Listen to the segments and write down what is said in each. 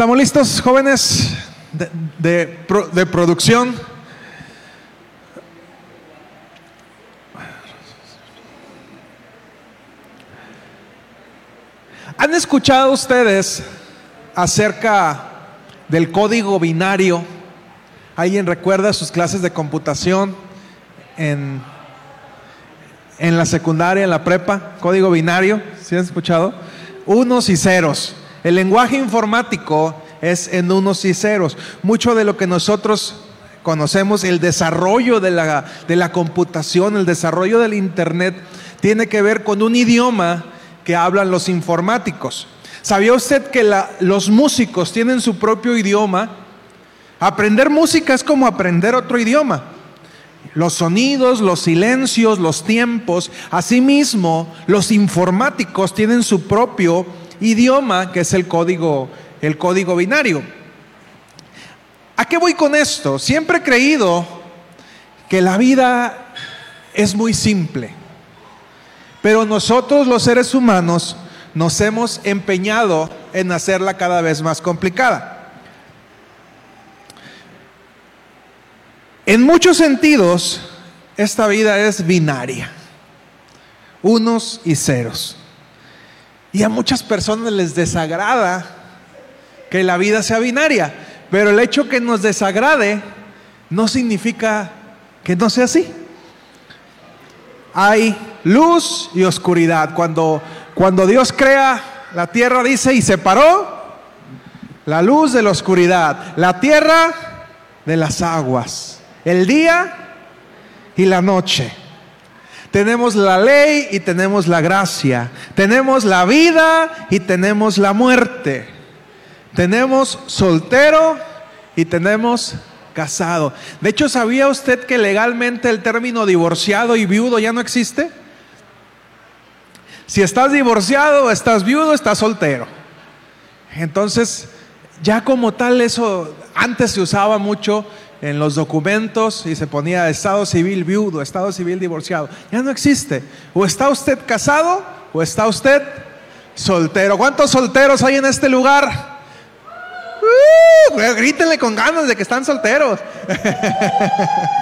¿Estamos listos, jóvenes de, producción? ¿Han escuchado ustedes acerca del código binario? ¿Alguien recuerda sus clases de computación en, en la secundaria, en la prepa? Código binario, ¿sí han escuchado? Unos y ceros. El lenguaje informático es en unos y ceros. Mucho de lo que nosotros conocemos, el desarrollo de la, computación, el desarrollo del Internet, tiene que ver con un idioma que hablan los informáticos. ¿Sabía usted que los músicos tienen su propio idioma? Aprender música es como aprender otro idioma. Los sonidos, los silencios, los tiempos. Asimismo, los informáticos tienen su propio idioma, que es el código, el código binario. ¿A qué voy con esto? Siempre he creído que la vida es muy simple. Pero nosotros los seres humanos nos hemos empeñado en hacerla cada vez más complicada. En muchos sentidos, esta vida es binaria, unos y ceros. Y a muchas personas les desagrada que la vida sea binaria, pero el hecho que nos desagrade no significa que no sea así. Hay luz y oscuridad. Cuando, cuando Dios crea la tierra, dice, y separó la luz de la oscuridad, la tierra de las aguas, el día y la noche. Tenemos la ley y tenemos la gracia. Tenemos la vida y tenemos la muerte. Tenemos soltero y tenemos casado. De hecho, ¿sabía usted que legalmente el término divorciado y viudo ya no existe? Si estás divorciado, estás viudo, estás soltero. Entonces, ya como tal eso antes se usaba mucho en los documentos y se ponía estado civil viudo, estado civil divorciado. Ya no existe. O está usted casado o está usted soltero. ¿Cuántos solteros hay en este lugar? Uh, grítenle con ganas de que están solteros.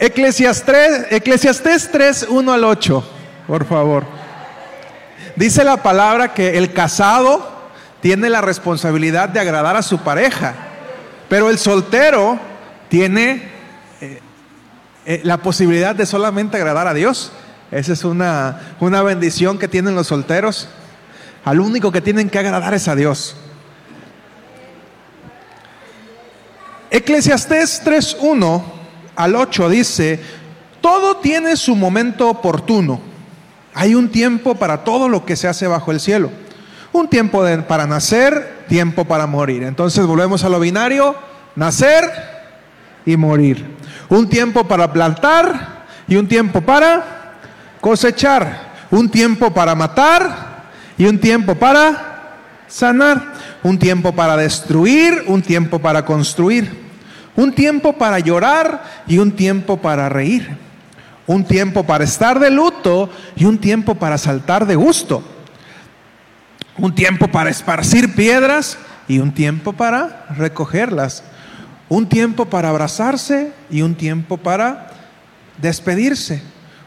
Eclesiastes, Eclesiastes 3, 1 al 8, por favor. Dice la palabra que el casado tiene la responsabilidad de agradar a su pareja, pero el soltero tiene eh, eh, la posibilidad de solamente agradar a Dios. Esa es una, una bendición que tienen los solteros. Al único que tienen que agradar es a Dios. Eclesiastés 3.1 al 8 dice, todo tiene su momento oportuno. Hay un tiempo para todo lo que se hace bajo el cielo. Un tiempo para nacer, tiempo para morir. Entonces volvemos a lo binario, nacer y morir. Un tiempo para plantar y un tiempo para cosechar. Un tiempo para matar y un tiempo para sanar. Un tiempo para destruir, un tiempo para construir. Un tiempo para llorar y un tiempo para reír. Un tiempo para estar de luto y un tiempo para saltar de gusto un tiempo para esparcir piedras y un tiempo para recogerlas, un tiempo para abrazarse y un tiempo para despedirse,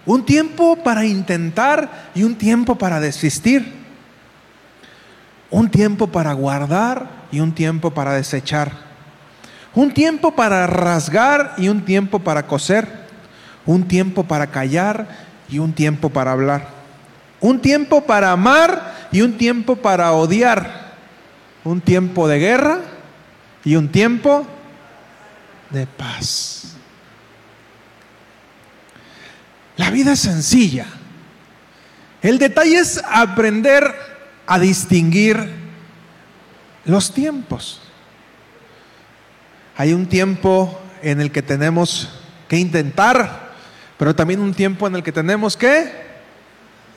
un tiempo para intentar y un tiempo para desistir, un tiempo para guardar y un tiempo para desechar, un tiempo para rasgar y un tiempo para coser, un tiempo para callar y un tiempo para hablar, un tiempo para amar y un tiempo para odiar, un tiempo de guerra y un tiempo de paz. La vida es sencilla. El detalle es aprender a distinguir los tiempos. Hay un tiempo en el que tenemos que intentar, pero también un tiempo en el que tenemos que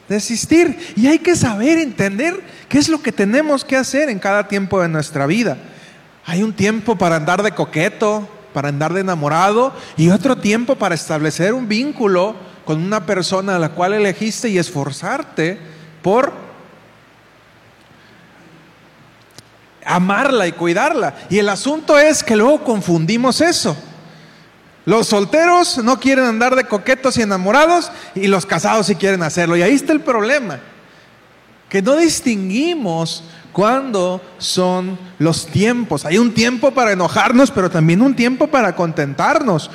desistir. Y hay que saber, entender qué es lo que tenemos que hacer en cada tiempo de nuestra vida. Hay un tiempo para andar de coqueto, para andar de enamorado y otro tiempo para establecer un vínculo con una persona a la cual elegiste y esforzarte por amarla y cuidarla. Y el asunto es que luego confundimos eso. Los solteros no quieren andar de coquetos y enamorados y los casados sí quieren hacerlo. Y ahí está el problema, que no distinguimos cuándo son los tiempos. Hay un tiempo para enojarnos, pero también un tiempo para contentarnos.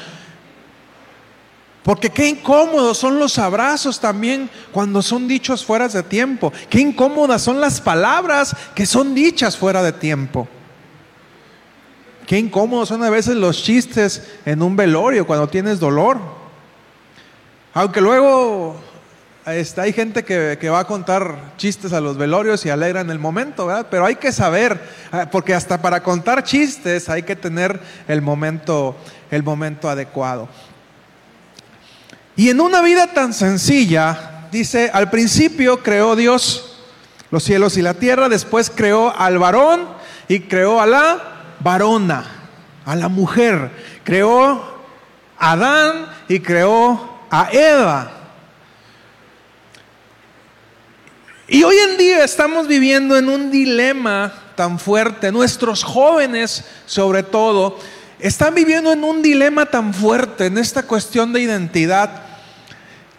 Porque qué incómodos son los abrazos también cuando son dichos fuera de tiempo. Qué incómodas son las palabras que son dichas fuera de tiempo. Qué incómodos son a veces los chistes en un velorio cuando tienes dolor. Aunque luego este, hay gente que, que, va a contar chistes a los velorios y alegran el momento, ¿verdad? Pero hay que saber, ah, porque hasta para contar chistes hay que tener el momento, el momento adecuado. Y en una vida tan sencilla, dice, al principio creó Dios los cielos y la tierra, después creó al varón y creó a la varona, a la mujer. Creó a Adán y creó a Eva. Y hoy en día estamos viviendo en un dilema tan fuerte. Nuestros jóvenes, sobre todo, están viviendo en un dilema tan fuerte en esta cuestión de identidad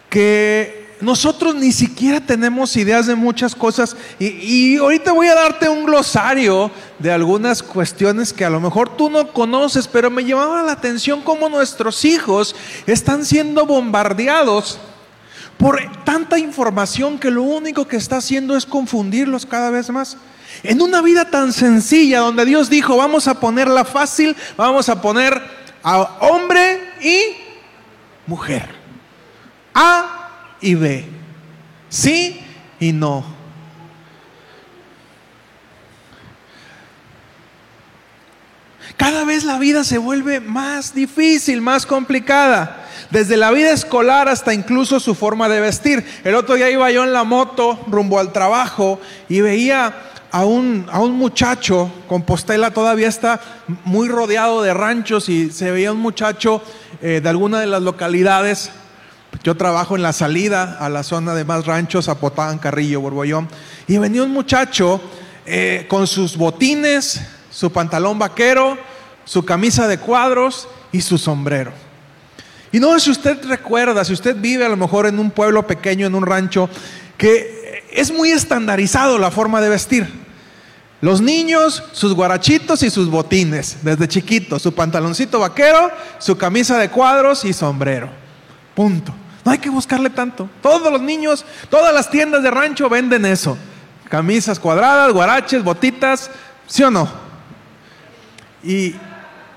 que nosotros ni siquiera tenemos ideas de muchas cosas y, ahorita voy a darte un glosario de algunas cuestiones que a lo mejor tú no conoces, pero me llamaba la atención cómo nuestros hijos están siendo bombardeados por tanta información que lo único que está haciendo es confundirlos cada vez más. En una vida tan sencilla donde Dios dijo, vamos a ponerla fácil, vamos a poner a hombre y mujer. A y B. Sí y no. Cada vez la vida se vuelve más difícil, más complicada. Desde la vida escolar hasta incluso su forma de vestir. El otro día iba yo en la moto rumbo al trabajo y veía a un, a un muchacho, Compostela todavía está muy rodeado de ranchos y se veía un muchacho eh, de alguna de las localidades. Yo trabajo en la salida a la zona de más ranchos, Apotán, Carrillo, Borbollón, y venía un muchacho eh, con sus botines, su pantalón vaquero, su camisa de cuadros y su sombrero. Y no sé si usted recuerda, si usted vive a lo mejor en un pueblo pequeño, en un rancho, que es muy estandarizado la forma de vestir. Los niños, sus guarachitos y sus botines, desde chiquitos, su pantaloncito vaquero, su camisa de cuadros y sombrero. Punto. No hay que buscarle tanto. Todos los niños, todas las tiendas de rancho venden eso. Camisas cuadradas, guaraches, botitas, ¿sí o no? Y,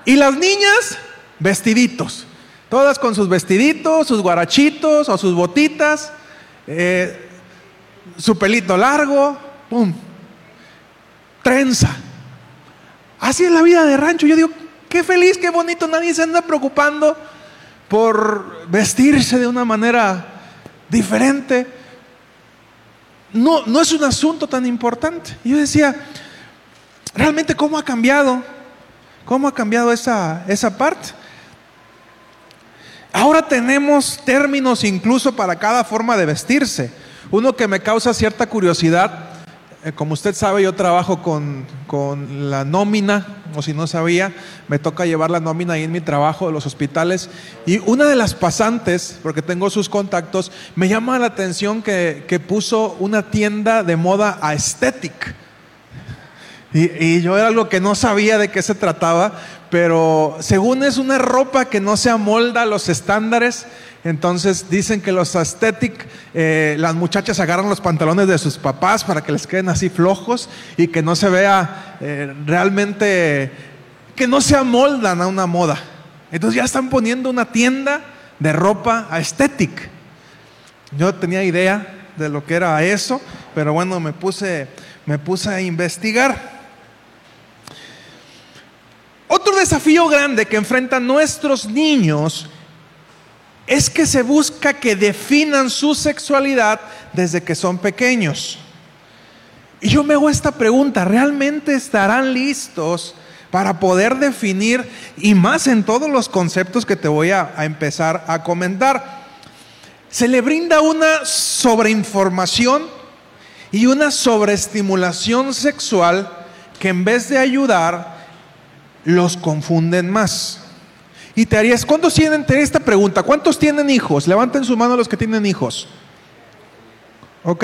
las niñas, vestiditos. Todas con sus vestiditos, sus guarachitos o sus botitas, eh, su pelito largo, ¡pum! trenza. Así es la vida de rancho. Yo digo, qué feliz, qué bonito. Nadie se anda preocupando por vestirse de una manera diferente. No, no es un asunto tan importante. Yo decía, realmente cómo ha cambiado, cómo ha cambiado esa, esa parte. Ahora tenemos términos incluso para cada forma de vestirse. Uno que me causa cierta curiosidad como usted sabe, yo trabajo con, la nómina, o si no sabía, me toca llevar la nómina ahí en mi trabajo de los hospitales. Y una de las pasantes, porque tengo sus contactos, me llama la atención que, puso una tienda de moda aesthetic. Y, y, yo era algo que no sabía de qué se trataba, pero según es una ropa que no se amolda a los estándares entonces dicen que los aesthetic, eh, las muchachas agarran los pantalones de sus papás para que les queden así flojos y que no se vea eh, realmente, que no se amoldan a una moda. Entonces ya están poniendo una tienda de ropa aesthetic. Yo tenía idea de lo que era eso, pero bueno, me puse, me puse a investigar. Otro desafío grande que enfrentan nuestros niños es que se busca que definan su sexualidad desde que son pequeños. Y yo me hago esta pregunta, ¿realmente estarán listos para poder definir, y más en todos los conceptos que te voy a, empezar a comentar? Se le brinda una sobreinformación y una sobreestimulación sexual que en vez de ayudar, los confunden más. Y te harías, ¿cuántos tienen esta pregunta? ¿Cuántos tienen hijos? Levanten su mano los que tienen hijos. ¿Ok?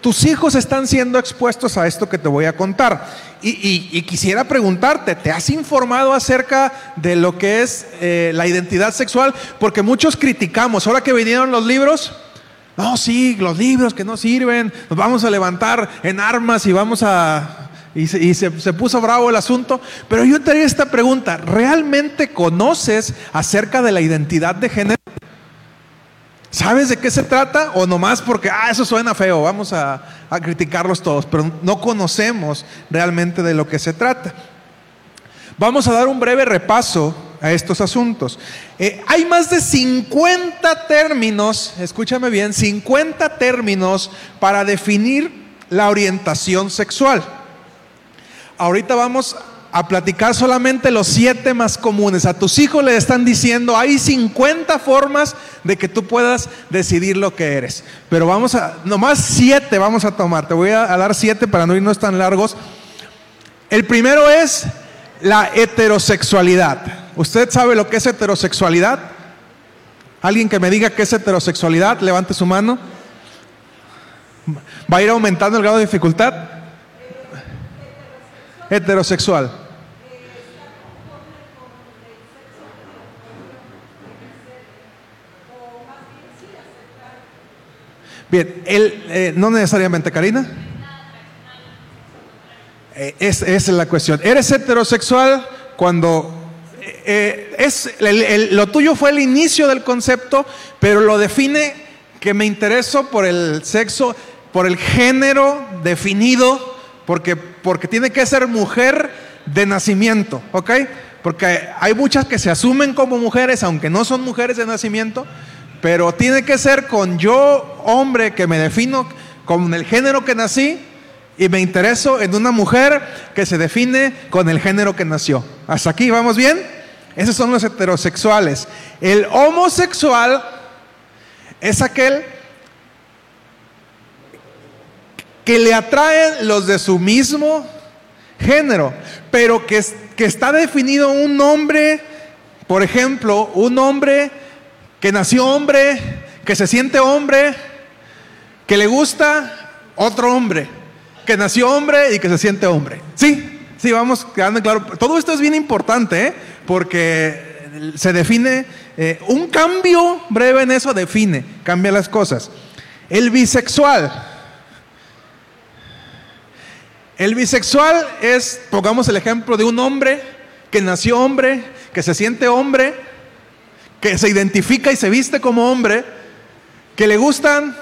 Tus hijos están siendo expuestos a esto que te voy a contar. Y, quisiera preguntarte, ¿te has informado acerca de lo que es eh, la identidad sexual? Porque muchos criticamos, ahora que vinieron los libros, no, sí, los libros que no sirven, nos vamos a levantar en armas y vamos a... Y, se, se, puso bravo el asunto. Pero yo te haría esta pregunta, ¿realmente conoces acerca de la identidad de género? ¿Sabes de qué se trata? O nomás porque, ah, eso suena feo, vamos a, criticarlos todos, pero no conocemos realmente de lo que se trata. Vamos a dar un breve repaso a estos asuntos. Eh, hay más de 50 términos, escúchame bien, 50 términos para definir la orientación sexual. Ahorita vamos a platicar solamente los siete más comunes. A tus hijos le están diciendo, hay 50 formas de que tú puedas decidir lo que eres. Pero vamos a, nomás siete vamos a tomar. Te voy a, dar siete para no irnos tan largos. El primero es la heterosexualidad. ¿Usted sabe lo que es heterosexualidad? ¿Alguien que me diga qué es heterosexualidad? Levante su mano. ¿Va a ir aumentando el grado de dificultad? Heterosexual. Bien, él, eh, no necesariamente, Karina. Eh, esa es la cuestión. ¿Eres heterosexual cuando eh, es, lo tuyo fue el inicio del concepto, pero lo define que me intereso por el sexo, por el género definido, porque, porque tiene que ser mujer de nacimiento, ¿ok? Porque hay muchas que se asumen como mujeres, aunque no son mujeres de nacimiento, pero tiene que ser con yo, hombre, que me defino con el género que nací y me intereso en una mujer que se define con el género que nació. ¿Hasta aquí vamos bien? Esos son los heterosexuales. El homosexual es aquel que le atraen los de su mismo género, pero que, que está definido un hombre, por ejemplo, un hombre que nació hombre, que se siente hombre, que le gusta otro hombre, que nació hombre y que se siente hombre. Sí, sí, vamos quedando claro. Todo esto es bien importante, ¿eh? porque se define, eh, un cambio breve en eso define, cambia las cosas. El bisexual. El bisexual es, pongamos el ejemplo de un hombre que nació hombre, que se siente hombre, que se identifica y se viste como hombre, que le gustan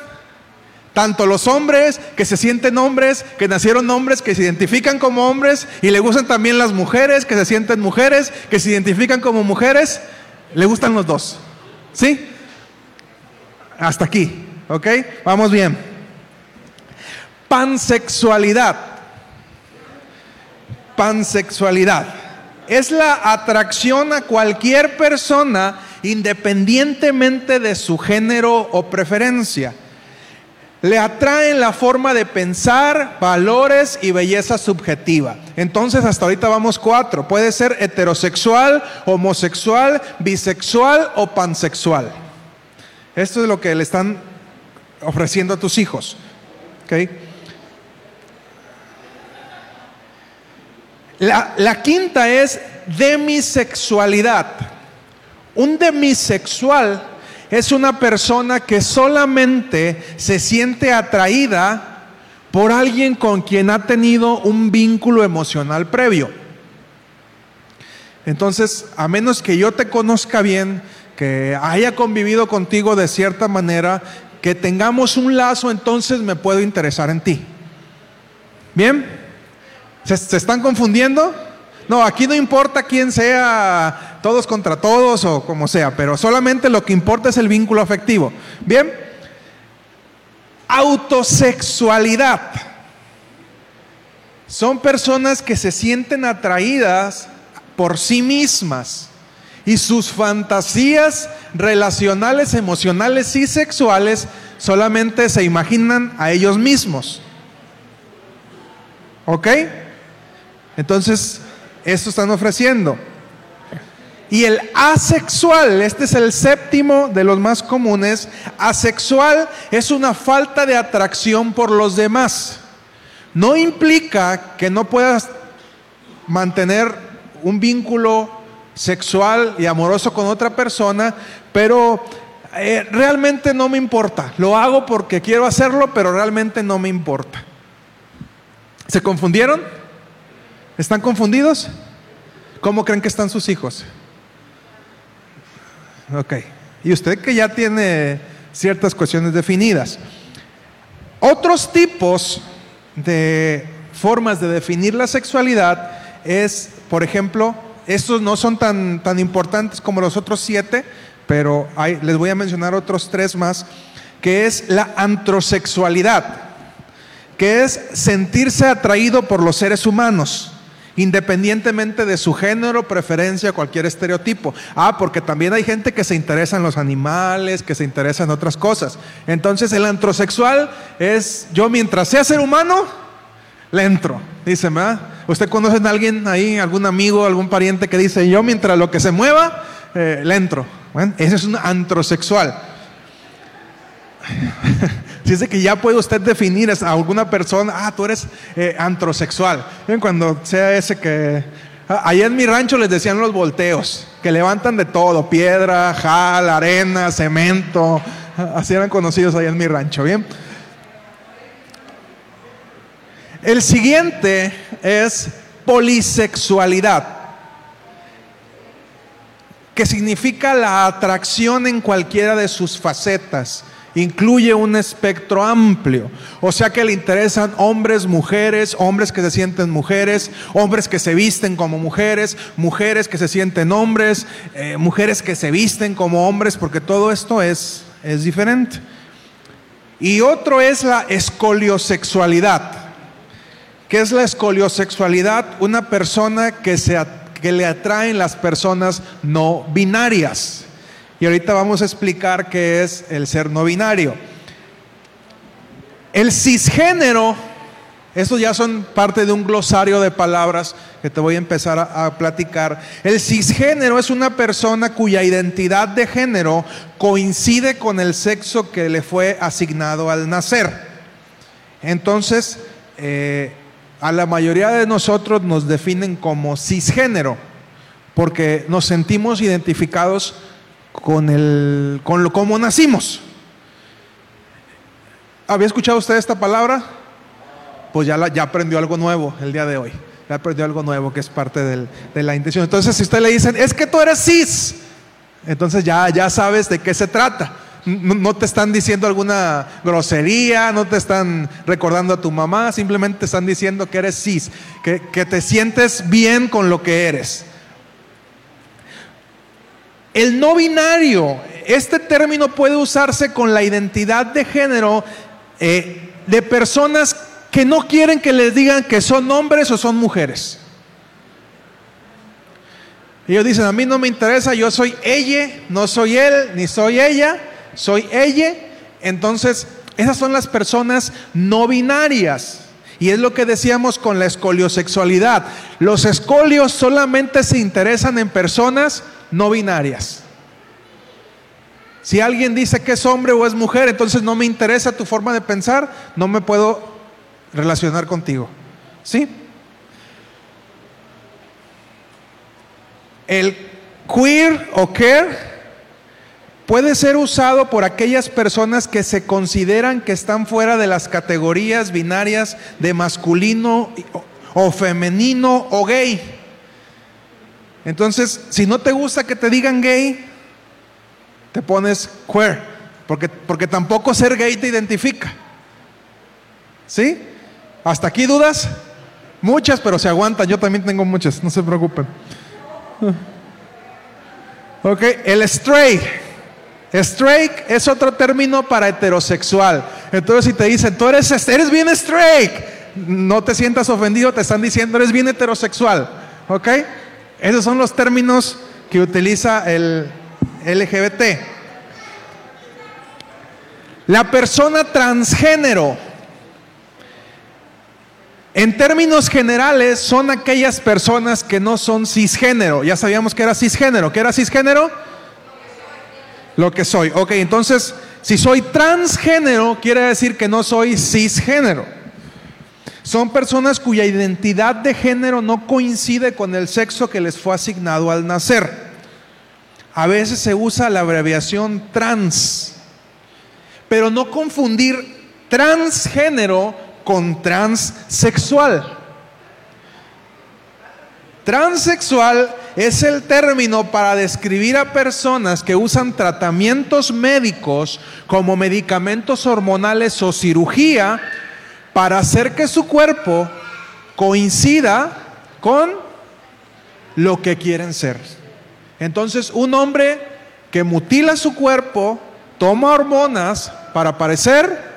tanto los hombres que se sienten hombres, que nacieron hombres, que se identifican como hombres, y le gustan también las mujeres, que se sienten mujeres, que se identifican como mujeres, le gustan los dos. ¿Sí? Hasta aquí, ¿ok? Vamos bien. Pansexualidad. Pansexualidad. Es la atracción a cualquier persona independientemente de su género o preferencia. Le atraen la forma de pensar, valores y belleza subjetiva. Entonces, hasta ahorita vamos cuatro. Puede ser heterosexual, homosexual, bisexual o pansexual. Esto es lo que le están ofreciendo a tus hijos. La, quinta es demisexualidad. Un demisexual es una persona que solamente se siente atraída por alguien con quien ha tenido un vínculo emocional previo. Entonces, a menos que yo te conozca bien, que haya convivido contigo de cierta manera, que tengamos un lazo, entonces me puedo interesar en ti. ¿Bien? ¿Se, están confundiendo? No, aquí no importa quién sea todos contra todos o como sea, pero solamente lo que importa es el vínculo afectivo. Bien, autosexualidad. Son personas que se sienten atraídas por sí mismas y sus fantasías relacionales, emocionales y sexuales solamente se imaginan a ellos mismos. ¿Ok? Entonces, esto están ofreciendo. Y el asexual, este es el séptimo de los más comunes, asexual es una falta de atracción por los demás. No implica que no puedas mantener un vínculo sexual y amoroso con otra persona, pero eh, realmente no me importa. Lo hago porque quiero hacerlo, pero realmente no me importa. ¿Se confundieron? ¿Están confundidos? ¿Cómo creen que están sus hijos? Ok. Y usted que ya tiene ciertas cuestiones definidas. Otros tipos de formas de definir la sexualidad es, por ejemplo, estos no son tan, tan importantes como los otros siete, pero les voy a mencionar otros tres más, que es la antrosexualidad, que es sentirse atraído por los seres humanos independientemente de su género, preferencia, cualquier estereotipo. Ah, porque también hay gente que se interesa en los animales, que se interesa en otras cosas. Entonces el antrosexual es yo mientras sea ser humano, le entro. Dice, ¿verdad? ¿Usted conoce a alguien ahí, algún amigo, algún pariente que dice, yo mientras lo que se mueva, eh, le entro? Ese es un antrosexual. De que ya puede usted definir a alguna persona, ah, tú eres eh, antrosexual. Cuando sea ese que... Ah, allá en mi rancho les decían los volteos, que levantan de todo, piedra, jal, arena, cemento. Ah, así eran conocidos allá en mi rancho, ¿bien? El siguiente es polisexualidad, que significa la atracción en cualquiera de sus facetas Incluye un espectro amplio. O sea que le interesan hombres, mujeres, hombres que se sienten mujeres, hombres que se visten como mujeres, mujeres que se sienten hombres, eh, mujeres que se visten como hombres, porque todo esto es, es diferente. Y otro es la escoliosexualidad. ¿Qué es la escoliosexualidad? Una persona que, se, que le atraen las personas no binarias. Y ahorita vamos a explicar qué es el ser no binario. El cisgénero, estos ya son parte de un glosario de palabras que te voy a empezar a, platicar. El cisgénero es una persona cuya identidad de género coincide con el sexo que le fue asignado al nacer. Entonces, eh, a la mayoría de nosotros nos definen como cisgénero, porque nos sentimos identificados con, el, con lo como nacimos. ¿Había escuchado usted esta palabra? Pues ya, la, ya aprendió algo nuevo el día de hoy. Ya aprendió algo nuevo que es parte de la intención. Entonces, si usted le dicen, es que tú eres cis, entonces ya, ya sabes de qué se trata. No, te están diciendo alguna grosería, no te están recordando a tu mamá, simplemente te están diciendo que eres cis, que, que te sientes bien con lo que eres. El no binario, este término puede usarse con la identidad de género eh, de personas que no quieren que les digan que son hombres o son mujeres. Ellos dicen, a mí no me interesa, yo soy ella, no soy él, ni soy ella, soy ella. Entonces, esas son las personas no binarias. Y es lo que decíamos con la escoliosexualidad. Los escolios solamente se interesan en personas no binarias. Si alguien dice que es hombre o es mujer, entonces no me interesa tu forma de pensar, no me puedo relacionar contigo. ¿Sí? El queer o care puede ser usado por aquellas personas que se consideran que están fuera de las categorías binarias de masculino o femenino o gay. Entonces, si no te gusta que te digan gay, te pones queer, porque, porque tampoco ser gay te identifica. ¿Sí? ¿Hasta aquí dudas? Muchas, pero se aguantan. Yo también tengo muchas, no se preocupen. Ok, el straight. Straight es otro término para heterosexual. Entonces, si te dicen, tú eres, eres bien straight, no te sientas ofendido, te están diciendo, eres bien heterosexual. ¿Ok? Esos son los términos que utiliza el LGBT. La persona transgénero En términos generales, son aquellas personas que no son cisgénero. Ya sabíamos que era cisgénero. ¿Qué era cisgénero? Lo que soy. Ok, entonces, si soy transgénero, quiere decir que no soy cisgénero. Son personas cuya identidad de género no coincide con el sexo que les fue asignado al nacer. A veces se usa la abreviación trans, pero no confundir transgénero con transexual. Transexual es el término para describir a personas que usan tratamientos médicos como medicamentos hormonales o cirugía para hacer que su cuerpo coincida con lo que quieren ser. Entonces, un hombre que mutila su cuerpo, toma hormonas para parecer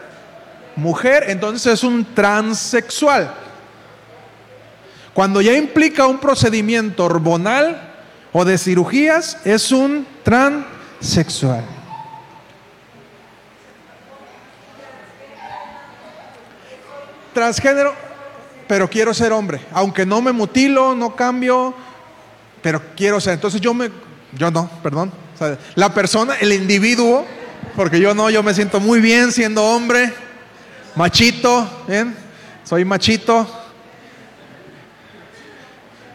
mujer, entonces es un transexual. Cuando ya implica un procedimiento hormonal o de cirugías, es un transexual. Transgénero, pero quiero ser hombre. Aunque no me mutilo, no cambio, pero quiero ser. Entonces yo me, yo no, perdón. la persona, el individuo, porque yo no, yo me siento muy bien siendo hombre Machito, ¿bien? Soy machito.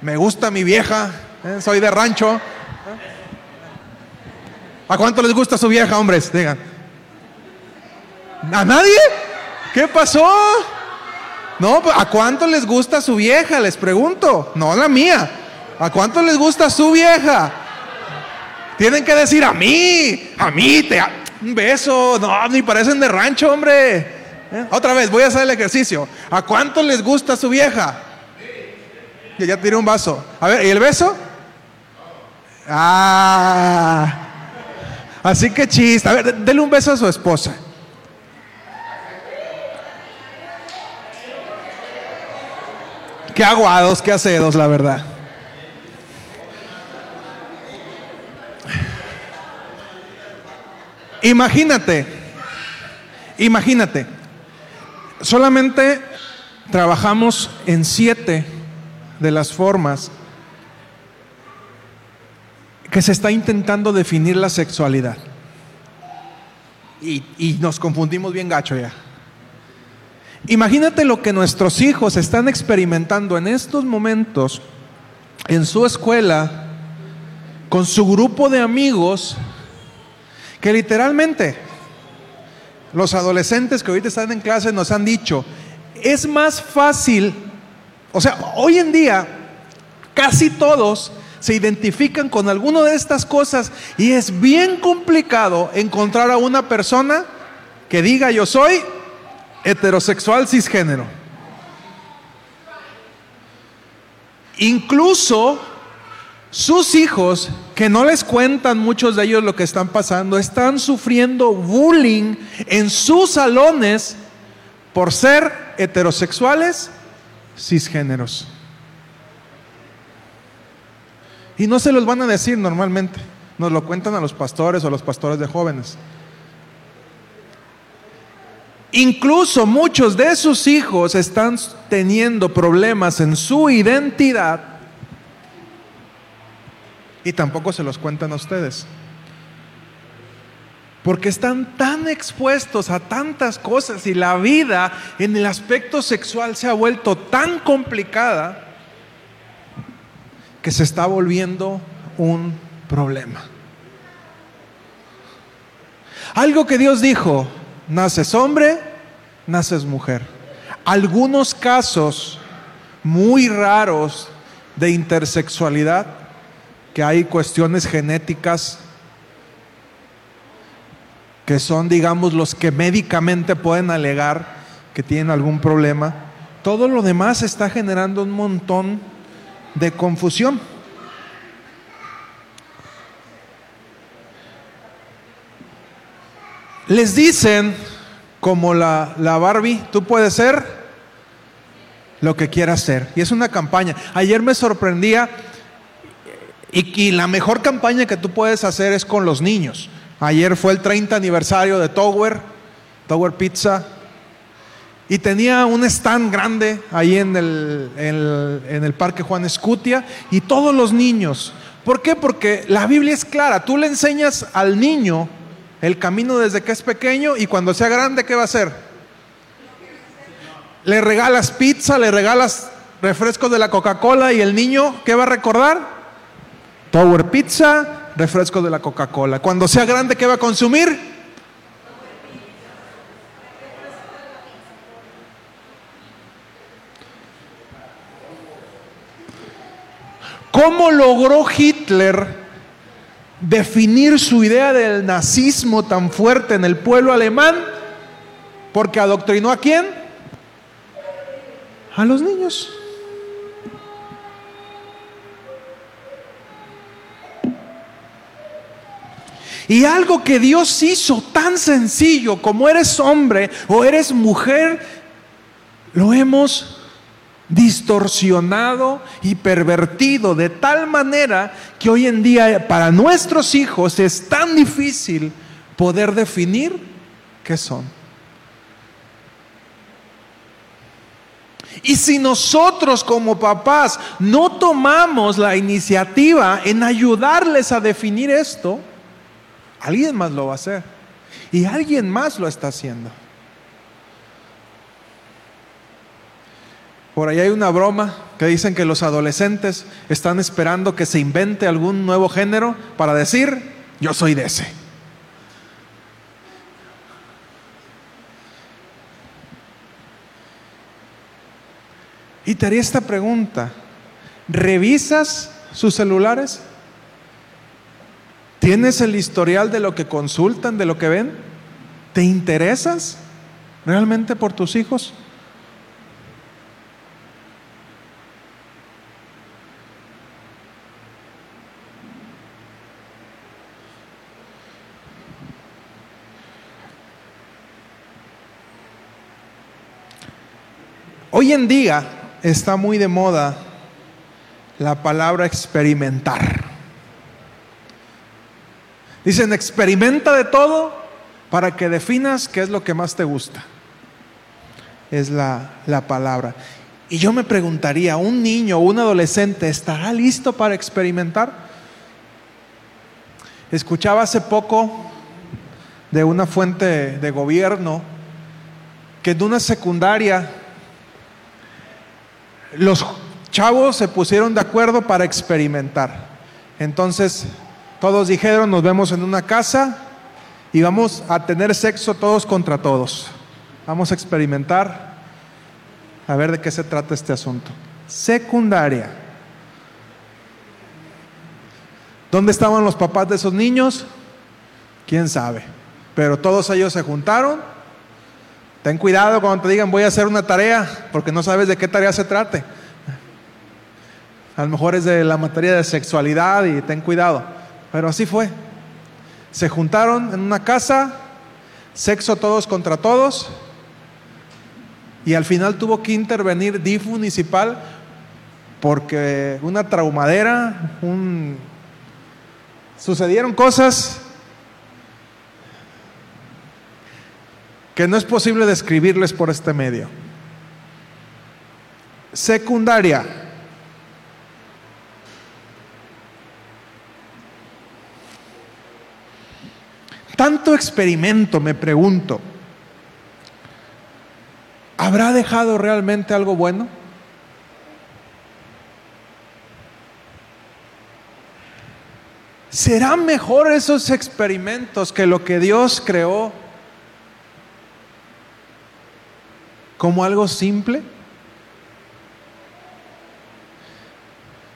Me gusta mi vieja, soy de rancho. ¿A cuánto les gusta su vieja, hombres? Digan. ¿A nadie? ¿Qué pasó? No, pues, ¿a cuánto les gusta su vieja? Les pregunto. No la mía. ¿A cuánto les gusta su vieja? Tienen que decir a mí, a mí, te, un beso. No, ni parecen de rancho, hombre. ¿Eh? Otra vez, voy a hacer el ejercicio. ¿A cuánto les gusta su vieja? Ya, ya tiré un vaso. A ver, ¿y el beso? Ah. Así que chiste. A ver, denle un beso a su esposa. Qué aguados, qué acedos, la verdad. Imagínate, imagínate solamente trabajamos en siete de las formas que se está intentando definir la sexualidad. Y, nos confundimos bien gacho ya. Imagínate lo que nuestros hijos están experimentando en estos momentos en su escuela, con su grupo de amigos, que literalmente los adolescentes que ahorita están en clase nos han dicho, es más fácil, o sea, hoy en día casi todos se identifican con alguna de estas cosas y es bien complicado encontrar a una persona que diga yo soy heterosexual cisgénero. Incluso sus hijos, que no les cuentan muchos de ellos lo que están pasando, están sufriendo bullying en sus salones por ser heterosexuales cisgéneros. Y no se los van a decir normalmente, nos lo cuentan a los pastores o a los pastores de jóvenes. Incluso muchos de sus hijos están teniendo problemas en su identidad y tampoco se los cuentan a ustedes. Porque están tan expuestos a tantas cosas y la vida en el aspecto sexual se ha vuelto tan complicada que se está volviendo un problema. Algo que Dios dijo, naces hombre, naces mujer. Algunos casos muy raros de intersexualidad que hay cuestiones genéticas que son, digamos, los que médicamente pueden alegar que tienen algún problema. Todo lo demás está generando un montón de confusión. Les dicen, como la, la Barbie, tú puedes ser lo que quieras ser. Y es una campaña. Ayer me sorprendía y, la mejor campaña que tú puedes hacer es con los niños. Ayer fue el 30 aniversario de Tower, Tower Pizza. y tenía un stand grande ahí en el, en el Parque Juan Escutia y todos los niños. ¿Por qué? Porque la Biblia es clara. Tú le enseñas al niño el camino desde que es pequeño y cuando sea grande, ¿qué va a hacer? Le regalas pizza, le regalas refrescos de la Coca-Cola y el niño, ¿qué va a recordar? Tower Pizza, refrescos de la Coca-Cola. Cuando sea grande, ¿qué va a consumir? ¿Cómo logró Hitler definir su idea del nazismo tan fuerte en el pueblo alemán? Porque adoctrinó a quién? A los niños. Y algo que Dios hizo tan sencillo como eres hombre o eres mujer, lo hemos distorsionado y pervertido de tal manera que hoy en día para nuestros hijos es tan difícil poder definir qué son. Y si nosotros como papás no tomamos la iniciativa en ayudarles a definir esto, alguien más lo va a hacer. Y alguien más lo está haciendo. Por ahí hay una broma que dicen que los adolescentes están esperando que se invente algún nuevo género para decir, yo soy de ese. Y te haría esta pregunta, ¿revisas sus celulares? ¿Tienes el historial de lo que consultan, de lo que ven? ¿Te interesas realmente por tus hijos? Hoy en día está muy de moda la palabra experimentar. Dicen, experimenta de todo para que definas qué es lo que más te gusta. Es la, la palabra. Y yo me preguntaría, ¿un niño o un adolescente estará listo para experimentar? Escuchaba hace poco de una fuente de gobierno que en una secundaria los chavos se pusieron de acuerdo para experimentar. Entonces, todos dijeron, nos vemos en una casa y vamos a tener sexo todos contra todos. Vamos a experimentar a ver de qué se trata este asunto. Secundaria. ¿Dónde estaban los papás de esos niños? ¿Quién sabe? Pero todos ellos se juntaron Ten cuidado cuando te digan voy a hacer una tarea, porque no sabes de qué tarea se trate. A lo mejor es de la materia de sexualidad y ten cuidado. Pero así fue. Se juntaron en una casa, sexo todos contra todos, y al final tuvo que intervenir DIF municipal porque una traumadera, sucedieron cosas que no es posible describirles por este medio. Secundaria. Tanto experimento, me pregunto, ¿habrá dejado realmente algo bueno? ¿Serán mejor esos experimentos que lo que Dios creó como algo simple?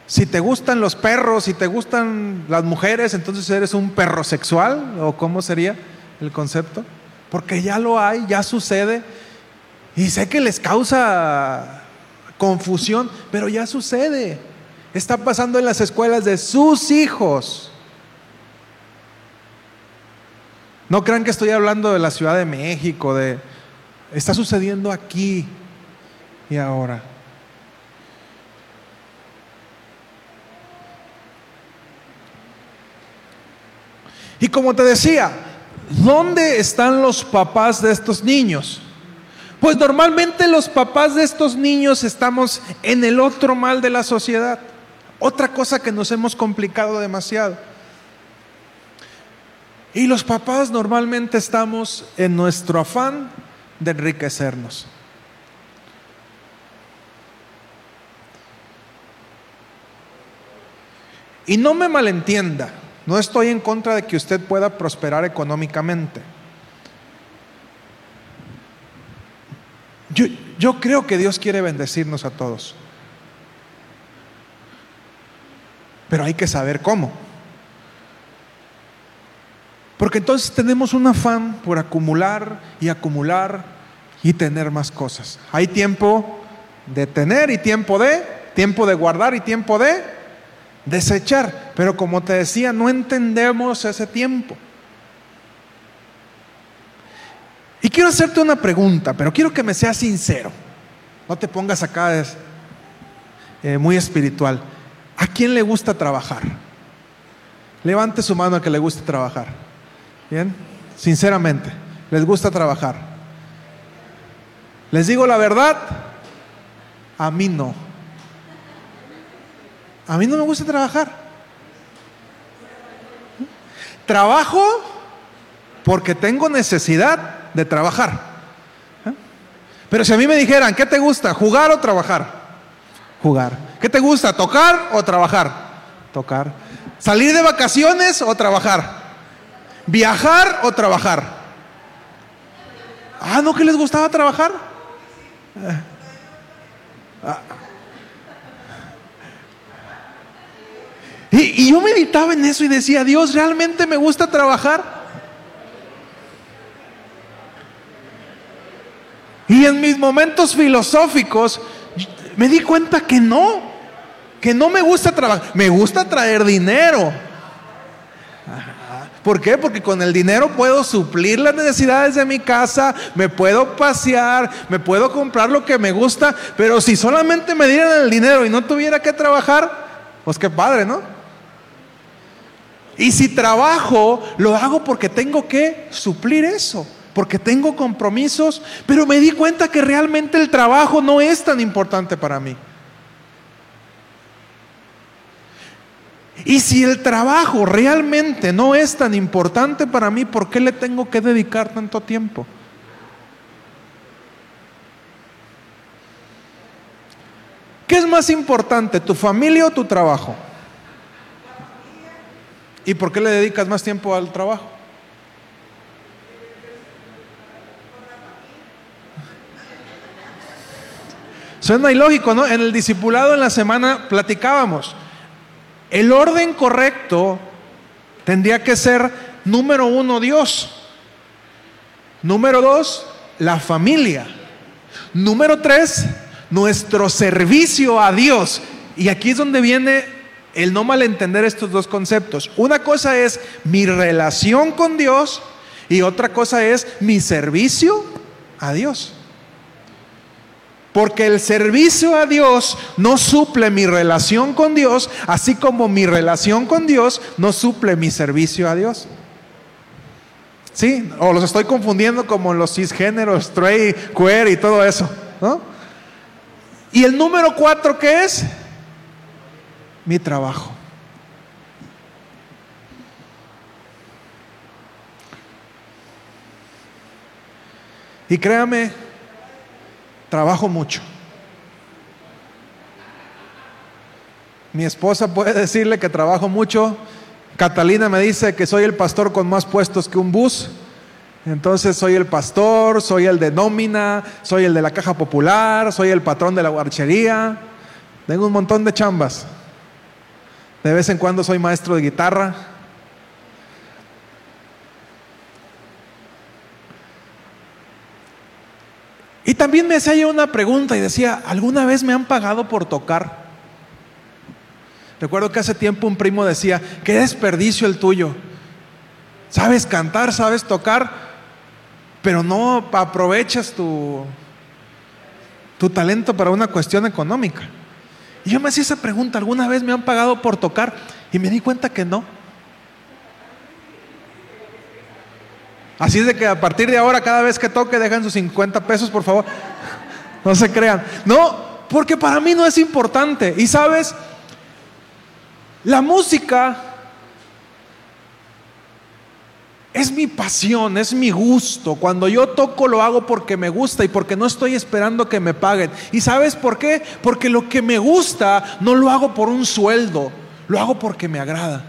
Si te gustan los perros, si te gustan las mujeres, entonces eres un perro sexual, o cómo sería el concepto? Porque ya lo hay, ya sucede, y sé que les causa confusión, pero ya sucede. Está pasando en las escuelas de sus hijos. No crean que estoy hablando de la Ciudad de México, de, Está sucediendo aquí y ahora. Y como te decía, ¿dónde están los papás de estos niños? Pues normalmente los papás de estos niños estamos en el otro mal de la sociedad. Otra cosa que nos hemos complicado demasiado. Y los papás normalmente estamos en nuestro afán de enriquecernos. Y no me malentienda, no estoy en contra de que usted pueda prosperar económicamente. Yo, yo, creo que Dios quiere bendecirnos a todos. Pero hay que saber cómo. Porque entonces tenemos un afán por acumular y acumular y tener más cosas. Hay tiempo de tener y tiempo de, tiempo de guardar y tiempo de desechar. Pero como te decía, no entendemos ese tiempo. Y quiero hacerte una pregunta, pero quiero que me seas sincero. No te pongas acá eh, muy espiritual. ¿A quién le gusta trabajar? Levante su mano a que le guste trabajar. ¿Bien? Sinceramente, ¿les gusta trabajar? ¿Les digo la verdad? A mí no. A mí no me gusta trabajar. Trabajo porque tengo necesidad de trabajar. Pero si a mí me dijeran, ¿qué te gusta? ¿Jugar o trabajar? Jugar. ¿Qué te gusta? ¿Tocar o trabajar? Tocar. ¿Salir de vacaciones o trabajar? ¿Viajar o trabajar? Ah, ¿no que les gustaba trabajar? Ah, Y, yo meditaba en eso y decía, Dios, ¿realmente me gusta trabajar? Y en mis momentos filosóficos me di cuenta que no, que no me gusta trabajar, me gusta traer dinero. ¿Por qué? Porque con el dinero puedo suplir las necesidades de mi casa, me puedo pasear, me puedo comprar lo que me gusta, pero si solamente me dieran el dinero y no tuviera que trabajar, pues qué padre, ¿no? Y si trabajo, lo hago porque tengo que suplir eso, porque tengo compromisos, pero me di cuenta que realmente el trabajo no es tan importante para mí. Y si el trabajo realmente no es tan importante para mí, ¿por qué le tengo que dedicar tanto tiempo? ¿Qué es más importante, tu familia o tu trabajo? ¿Y por qué le dedicas más tiempo al trabajo? Suena ilógico, ¿no? En el discipulado en la semana platicábamos. El orden correcto tendría que ser, número uno, Dios. Número dos, la familia. Número tres, nuestro servicio a Dios. Y aquí es donde viene el no malentender estos dos conceptos. Una cosa es mi relación con Dios y otra cosa es mi servicio a Dios. Porque el servicio a Dios no suple mi relación con Dios, así como mi relación con Dios no suple mi servicio a Dios. ¿Sí? O los estoy confundiendo como los cisgéneros, stray, queer y todo eso. ¿no? Y el número cuatro, ¿qué es? mi trabajo. Y créame, trabajo mucho. Mi esposa puede decirle que trabajo mucho. Catalina me dice que soy el pastor con más puestos que un bus. Entonces soy el pastor, soy el de nómina, soy el de la caja popular, soy el patrón de la guarchería. Tengo un montón de chambas. De vez en cuando soy maestro de guitarra. Y también me hacía yo una pregunta y decía, ¿alguna vez me han pagado por tocar? Recuerdo que hace tiempo un primo decía, qué desperdicio el tuyo. Sabes cantar, sabes tocar, pero no aprovechas tu, tu talento para una cuestión económica. Y yo me hacía esa pregunta, ¿alguna vez me han pagado por tocar? Y me di cuenta que no. Así es de que a partir de ahora, cada vez que toque, dejan sus 50 pesos, por favor. no se crean. No, porque para mí no es importante. Y sabes, la música es mi pasión, es mi gusto. Cuando yo toco lo hago porque me gusta y porque no estoy esperando que me paguen. ¿Y sabes por qué? Porque lo que me gusta no lo hago por un sueldo, lo hago porque me agrada.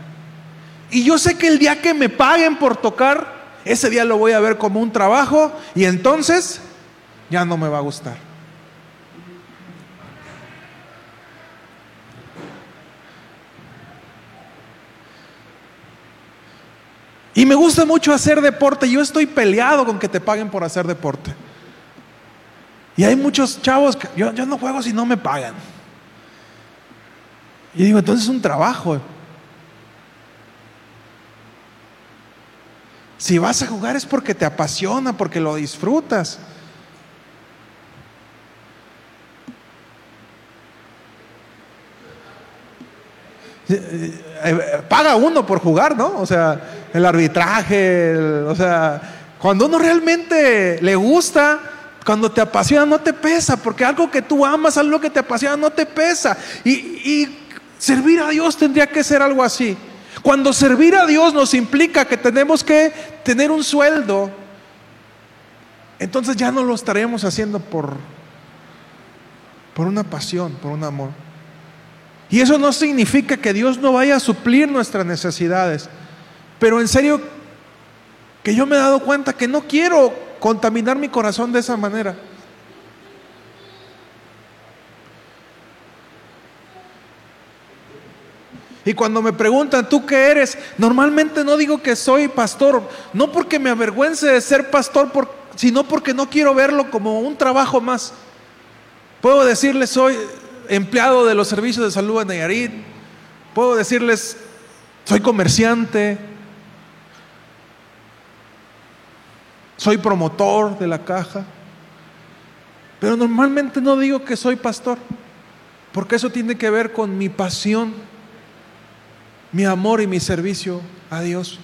Y yo sé que el día que me paguen por tocar, ese día lo voy a ver como un trabajo y entonces ya no me va a gustar. Y me gusta mucho hacer deporte. Yo estoy peleado con que te paguen por hacer deporte. Y hay muchos chavos que yo, yo no juego si no me pagan. Y digo, entonces es un trabajo. Si vas a jugar es porque te apasiona, porque lo disfrutas. Eh, eh, paga uno por jugar, ¿no? O sea, el arbitraje, o sea, cuando uno realmente le gusta, cuando te apasiona no te pesa, porque algo que tú amas, algo que te apasiona no te pesa. Y servir a Dios tendría que ser algo así. Cuando servir a Dios nos implica que tenemos que tener un sueldo, entonces ya no lo estaremos haciendo por, por una pasión, por un amor. Y eso no significa que Dios no vaya a suplir nuestras necesidades. Pero en serio, que yo me he dado cuenta que no quiero contaminar mi corazón de esa manera. Y cuando me preguntan, ¿tú qué eres? Normalmente no digo que soy pastor, no porque me avergüence de ser pastor, sino porque no quiero verlo como un trabajo más. Puedo decirles, soy empleado de los servicios de salud en Nayarit, puedo decirles, soy comerciante, soy promotor de la caja, pero normalmente no digo que soy pastor, porque eso tiene que ver con mi pasión mi amor y mi servicio a Dios.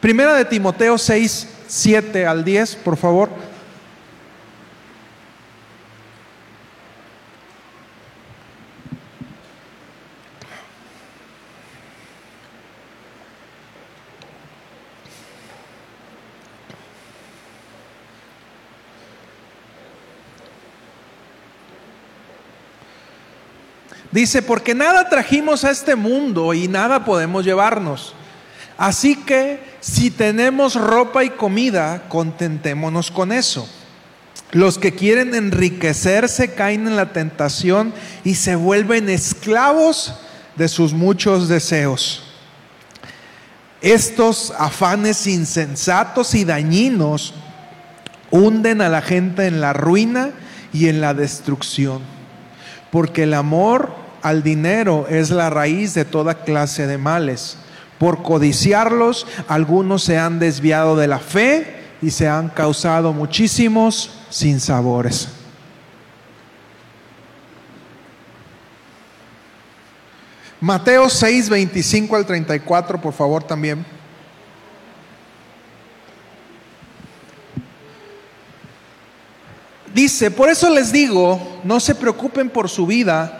Primera de Timoteo 6, 7 al 10, por favor. Dice, porque nada trajimos a este mundo y nada podemos llevarnos. Así que si tenemos ropa y comida, contentémonos con eso. Los que quieren enriquecerse caen en la tentación y se vuelven esclavos de sus muchos deseos. Estos afanes insensatos y dañinos hunden a la gente en la ruina y en la destrucción. Porque el amor al dinero es la raíz de toda clase de males. Por codiciarlos, algunos se han desviado de la fe y se han causado muchísimos sinsabores. Mateo 6, 25 al 34, por favor, también. Dice, por eso les digo, no se preocupen por su vida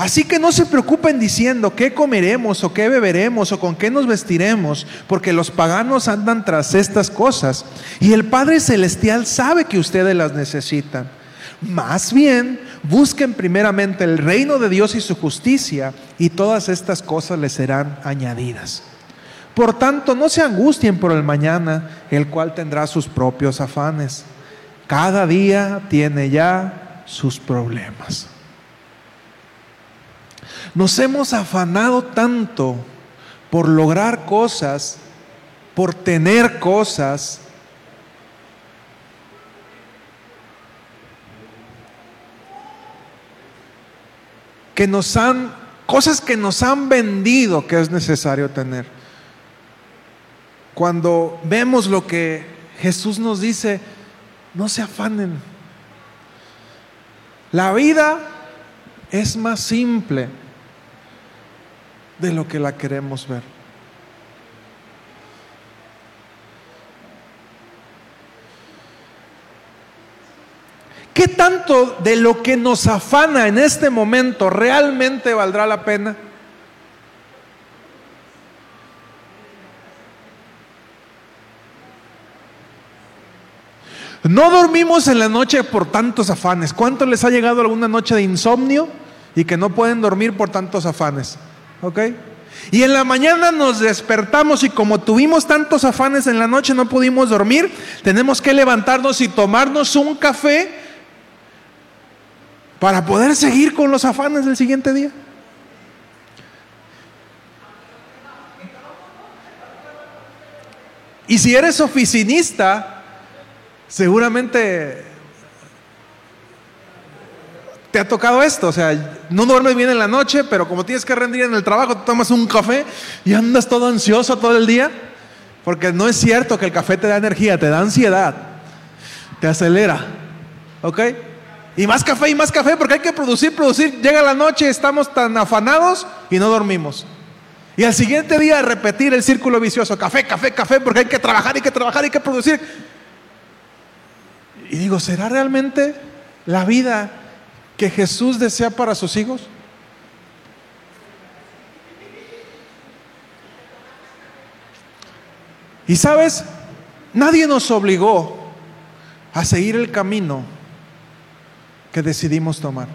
Así que no se preocupen diciendo qué comeremos o qué beberemos o con qué nos vestiremos, porque los paganos andan tras estas cosas y el Padre Celestial sabe que ustedes las necesitan. Más bien, busquen primeramente el reino de Dios y su justicia, y todas estas cosas les serán añadidas. Por tanto, no se angustien por el mañana, el cual tendrá sus propios afanes. Cada día tiene ya sus problemas. Nos hemos afanado tanto por lograr cosas, por tener cosas, que nos han, cosas que nos han vendido que es necesario tener. Cuando vemos lo que Jesús nos dice, no se afanen. La vida es más simple de lo que la queremos ver. ¿Qué tanto de lo que nos afana en este momento realmente valdrá la pena? No dormimos en la noche por tantos afanes. ¿Cuánto les ha llegado alguna noche de insomnio y que no pueden dormir por tantos afanes? ¿Ok? Y en la mañana nos despertamos y como tuvimos tantos afanes en la noche no pudimos dormir, tenemos que levantarnos y tomarnos un café para poder seguir con los afanes del siguiente día. Y si eres oficinista, seguramente te ha tocado esto, o sea, no duermes bien en la noche, pero como tienes que rendir en el trabajo, tomas un café y andas todo ansioso todo el día, porque no es cierto que el café te da energía, te da ansiedad, te acelera, ¿ok? Y más café y más café, porque hay que producir, producir, llega la noche, estamos tan afanados y no dormimos. Y al siguiente día repetir el círculo vicioso, café, café, café, porque hay que trabajar, hay que trabajar, hay que producir. Y digo, ¿será realmente la vida que Jesús desea para sus hijos? Y sabes, nadie nos obligó a seguir el camino que decidimos tomar.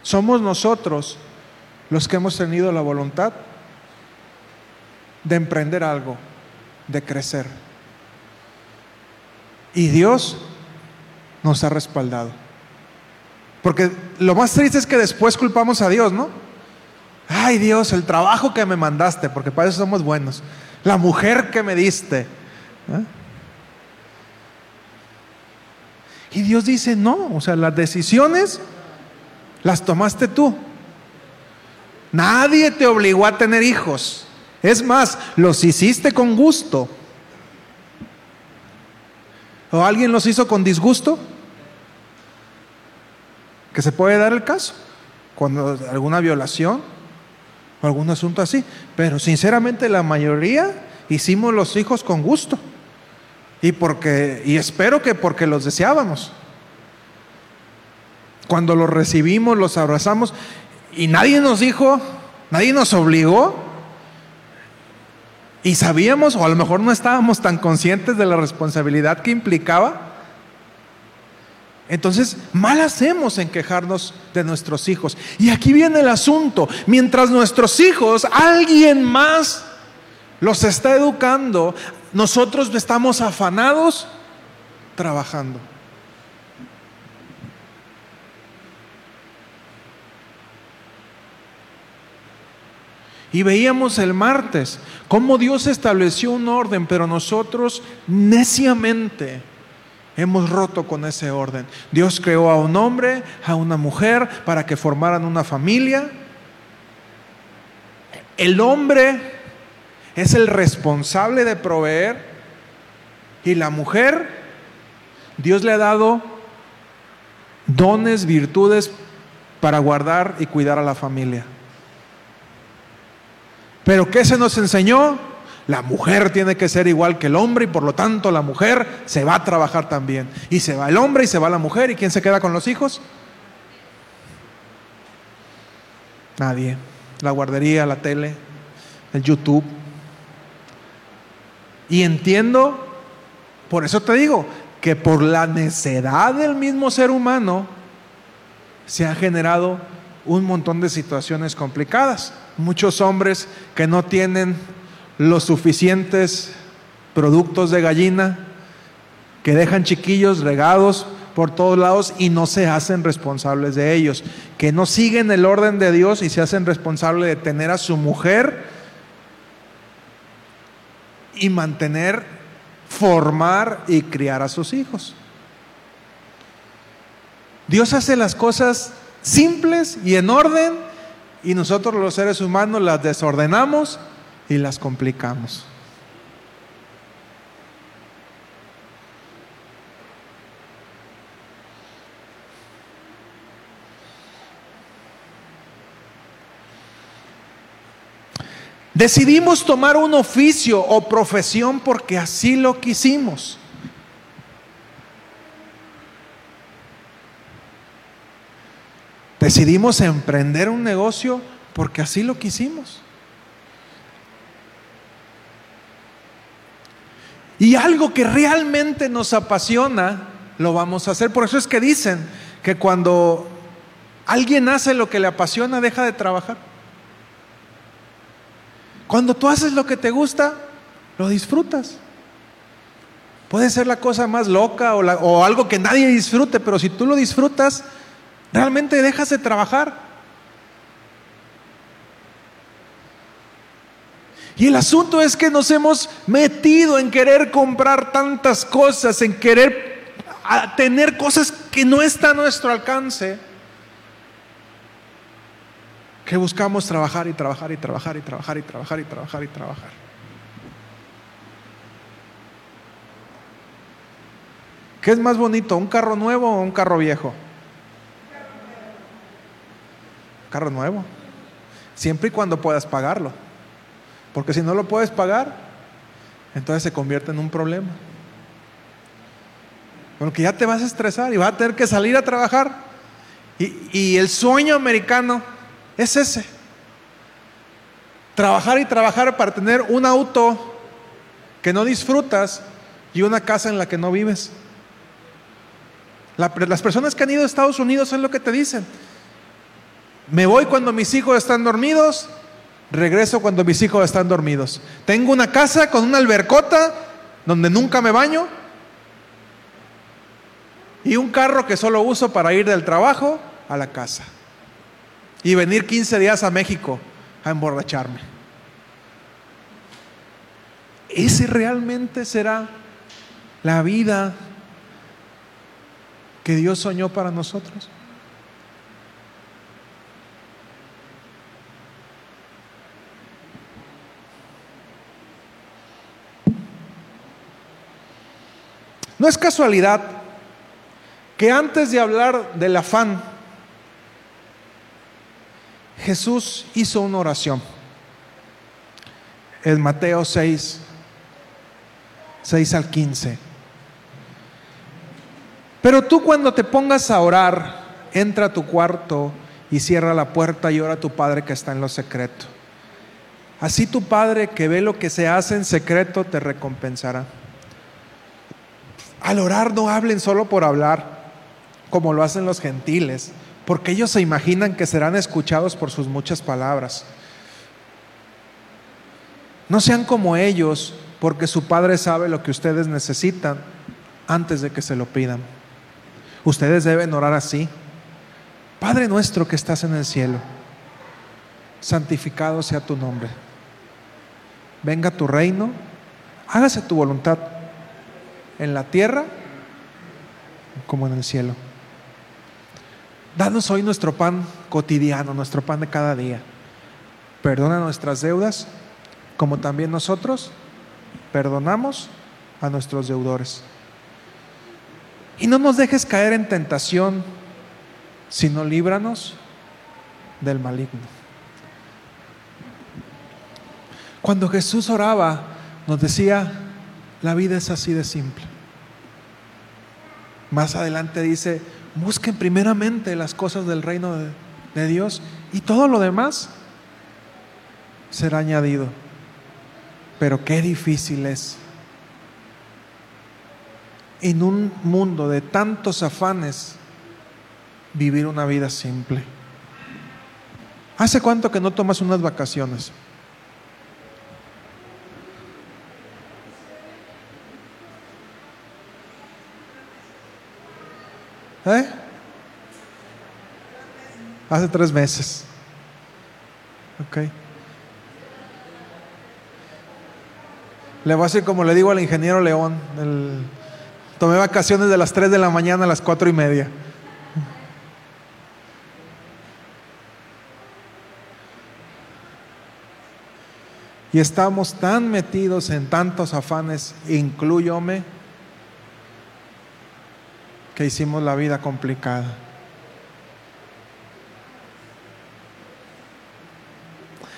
Somos nosotros los que hemos tenido la voluntad de emprender algo, de crecer. Y Dios nos ha respaldado. Porque lo más triste es que después culpamos a Dios, ¿no? Ay Dios, el trabajo que me mandaste, porque para eso somos buenos. La mujer que me diste. ¿eh? Y Dios dice, no, o sea, las decisiones las tomaste tú. Nadie te obligó a tener hijos. Es más, los hiciste con gusto. ¿O alguien los hizo con disgusto? Que se puede dar el caso. Cuando alguna violación o algún asunto así. Pero sinceramente la mayoría hicimos los hijos con gusto. Y porque y espero que porque los deseábamos. Cuando los recibimos, los abrazamos y nadie nos dijo, nadie nos obligó. Y sabíamos, o a lo mejor no estábamos tan conscientes de la responsabilidad que implicaba. Entonces, mal hacemos en quejarnos de nuestros hijos. Y aquí viene el asunto. Mientras nuestros hijos, alguien más los está educando, nosotros estamos afanados trabajando. Y veíamos el martes cómo Dios estableció un orden, pero nosotros neciamente hemos roto con ese orden. Dios creó a un hombre, a una mujer, para que formaran una familia. El hombre es el responsable de proveer y la mujer, Dios le ha dado dones, virtudes para guardar y cuidar a la familia. Pero ¿qué se nos enseñó? La mujer tiene que ser igual que el hombre y por lo tanto la mujer se va a trabajar también. Y se va el hombre y se va la mujer. ¿Y quién se queda con los hijos? Nadie. La guardería, la tele, el YouTube. Y entiendo, por eso te digo, que por la necedad del mismo ser humano se ha generado un montón de situaciones complicadas. Muchos hombres que no tienen los suficientes productos de gallina, que dejan chiquillos regados por todos lados y no se hacen responsables de ellos, que no siguen el orden de Dios y se hacen responsables de tener a su mujer y mantener, formar y criar a sus hijos. Dios hace las cosas simples y en orden y nosotros los seres humanos las desordenamos y las complicamos. Decidimos tomar un oficio o profesión porque así lo quisimos. Decidimos emprender un negocio porque así lo quisimos. Y algo que realmente nos apasiona, lo vamos a hacer. Por eso es que dicen que cuando alguien hace lo que le apasiona, deja de trabajar. Cuando tú haces lo que te gusta, lo disfrutas. Puede ser la cosa más loca o, algo que nadie disfrute, pero si tú lo disfrutas, realmente dejas de trabajar. Y el asunto es que nos hemos metido en querer comprar tantas cosas, en querer tener cosas que no están a nuestro alcance que buscamos trabajar y trabajar y trabajar y trabajar y trabajar y trabajar y trabajar. ¿Qué es más bonito, un carro nuevo o un carro viejo? Carro nuevo. Siempre y cuando puedas pagarlo. Porque si no lo puedes pagar, entonces se convierte en un problema. Porque ya te vas a estresar y vas a tener que salir a trabajar. Y, el sueño americano es ese. Trabajar y trabajar para tener un auto que no disfrutas y una casa en la que no vives. las personas que han ido a Estados Unidos es lo que te dicen. Me voy cuando mis hijos están dormidos, regreso cuando mis hijos están dormidos. Tengo una casa con una albercota donde nunca me baño y un carro que solo uso para ir del trabajo a la casa y venir 15 días a México a emborracharme. ¿Ese realmente será la vida que Dios soñó para nosotros? No es casualidad que antes de hablar del afán Jesús hizo una oración. En Mateo 6, 6 al 15. Pero tú cuando te pongas a orar, entra a tu cuarto y cierra la puerta y ora a tu Padre que está en lo secreto. Así tu Padre que ve lo que se hace en secreto te recompensará. Al orar no hablen solo por hablar, como lo hacen los gentiles porque ellos se imaginan que serán escuchados por sus muchas palabras. No sean como ellos, porque su Padre sabe lo que ustedes necesitan antes de que se lo pidan. Ustedes deben orar así. Padre nuestro que estás en el cielo, santificado sea tu nombre. Venga tu reino, hágase tu voluntad en la tierra como en el cielo. Danos hoy nuestro pan cotidiano, nuestro pan de cada día. Perdona nuestras deudas, como también nosotros perdonamos a nuestros deudores. Y no nos dejes caer en tentación, sino líbranos del maligno. Cuando Jesús oraba, nos decía, la vida es así de simple. Más adelante dice, busquen primeramente las cosas del reino de, Dios y todo lo demás será añadido. Pero qué difícil es en un mundo de tantos afanes, vivir una vida simple. ¿Hace cuánto que no tomas unas vacaciones? ¿Eh? Hace tres meses. Ok. Le voy a decir como le digo al ingeniero León. tomé vacaciones de las 3 de la mañana a las cuatro y media. Y estamos tan metidos en tantos afanes, incluyóme, que hicimos la vida complicada.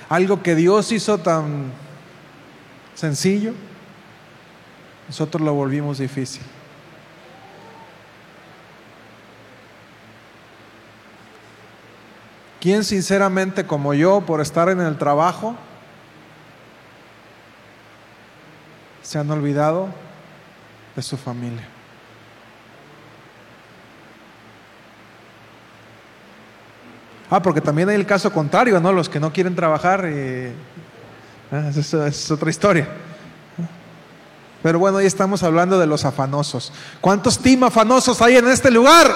Algo que Dios hizo tan sencillo, nosotros lo volvimos difícil. ¿Quién sinceramente como yo, por estar en el trabajo, se han olvidado de su familia? Ah, porque también hay el caso contrario, ¿no? Los que no quieren trabajar, eh, es otra historia. Pero bueno, hoy estamos hablando de los afanosos. ¿Cuántos team afanosos hay en este lugar?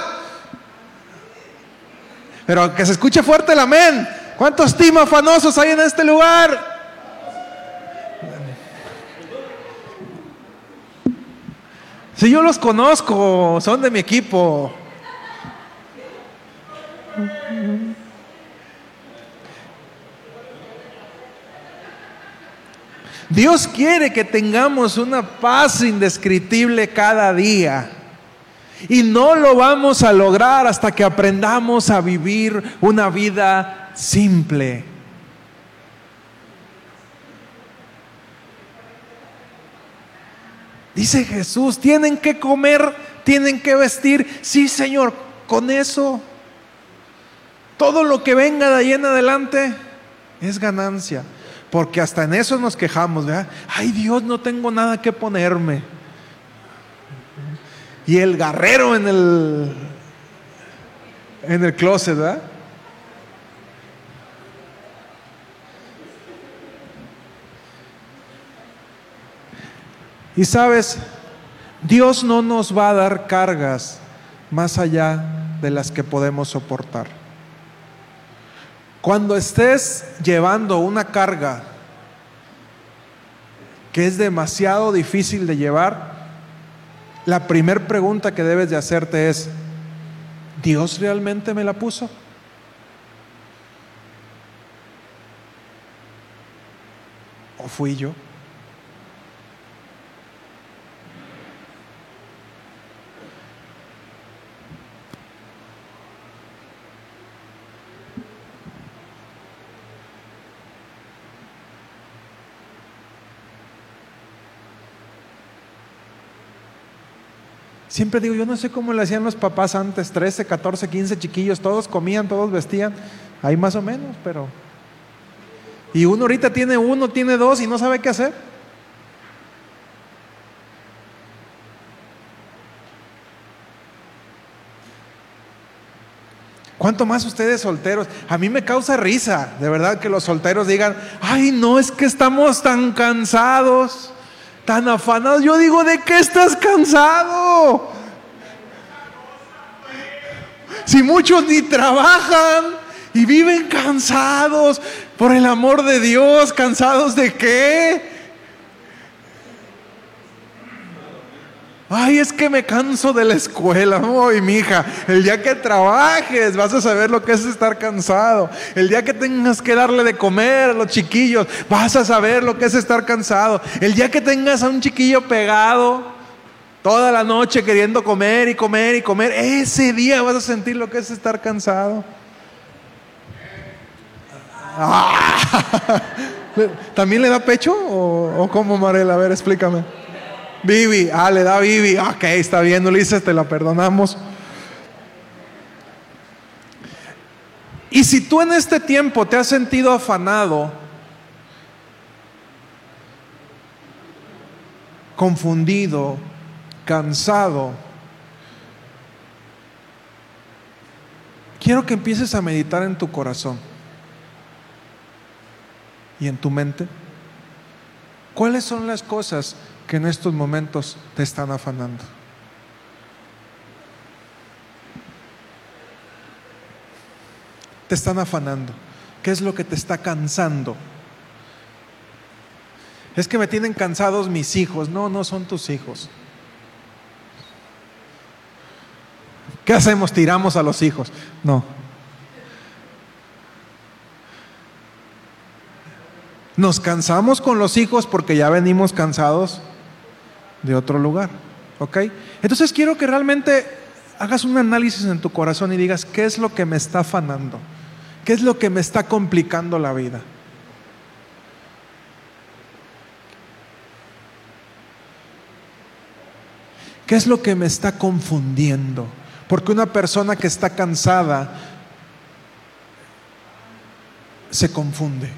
Pero que se escuche fuerte el amén. ¿Cuántos team afanosos hay en este lugar? Si yo los conozco, son de mi equipo. Dios quiere que tengamos una paz indescriptible cada día. Y no lo vamos a lograr hasta que aprendamos a vivir una vida simple. Dice Jesús, tienen que comer, tienen que vestir. Sí, Señor, con eso. Todo lo que venga de ahí en adelante es ganancia. Porque hasta en eso nos quejamos, ¿verdad? Ay Dios, no tengo nada que ponerme. Y el garrero en el en el closet, ¿verdad? Y sabes, Dios no nos va a dar cargas más allá de las que podemos soportar. Cuando estés llevando una carga que es demasiado difícil de llevar, la primera pregunta que debes de hacerte es, ¿Dios realmente me la puso? ¿O fui yo? Siempre digo, yo no sé cómo le hacían los papás antes, 13, 14, 15 chiquillos, todos comían, todos vestían, ahí más o menos, pero... Y uno ahorita tiene uno, tiene dos y no sabe qué hacer. ¿Cuánto más ustedes solteros? A mí me causa risa, de verdad, que los solteros digan, ay, no, es que estamos tan cansados tan afanados. Yo digo, ¿de qué estás cansado? Si muchos ni trabajan y viven cansados, por el amor de Dios, cansados de qué? Ay, es que me canso de la escuela. Ay, mi hija, el día que trabajes vas a saber lo que es estar cansado. El día que tengas que darle de comer a los chiquillos, vas a saber lo que es estar cansado. El día que tengas a un chiquillo pegado toda la noche queriendo comer y comer y comer, ese día vas a sentir lo que es estar cansado. ¿También le da pecho o, o cómo, Marela? A ver, explícame. Vivi, ah, le da Vivi. Ok, está bien, Ulises, te la perdonamos. Y si tú en este tiempo te has sentido afanado, confundido, cansado, quiero que empieces a meditar en tu corazón y en tu mente. ¿Cuáles son las cosas que en estos momentos te están afanando? Te están afanando. ¿Qué es lo que te está cansando? Es que me tienen cansados mis hijos. No, no son tus hijos. ¿Qué hacemos? Tiramos a los hijos. No. Nos cansamos con los hijos porque ya venimos cansados de otro lugar. ¿Ok? Entonces quiero que realmente hagas un análisis en tu corazón y digas, ¿qué es lo que me está afanando? ¿Qué es lo que me está complicando la vida? ¿Qué es lo que me está confundiendo? Porque una persona que está cansada se confunde.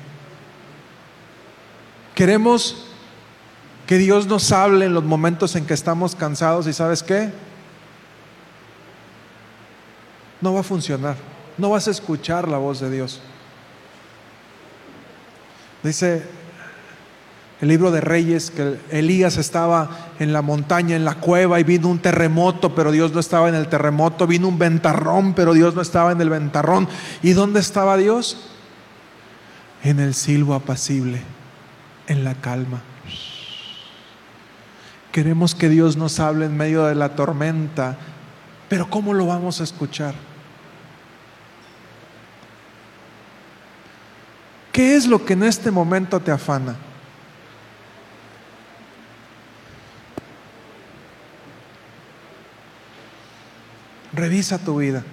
Queremos que Dios nos hable en los momentos en que estamos cansados y sabes qué? No va a funcionar. No vas a escuchar la voz de Dios. Dice el libro de Reyes que Elías estaba en la montaña, en la cueva, y vino un terremoto, pero Dios no estaba en el terremoto, vino un ventarrón, pero Dios no estaba en el ventarrón. ¿Y dónde estaba Dios? En el silbo apacible, en la calma. Queremos que Dios nos hable en medio de la tormenta, pero ¿cómo lo vamos a escuchar? ¿Qué es lo que en este momento te afana? Revisa tu vida.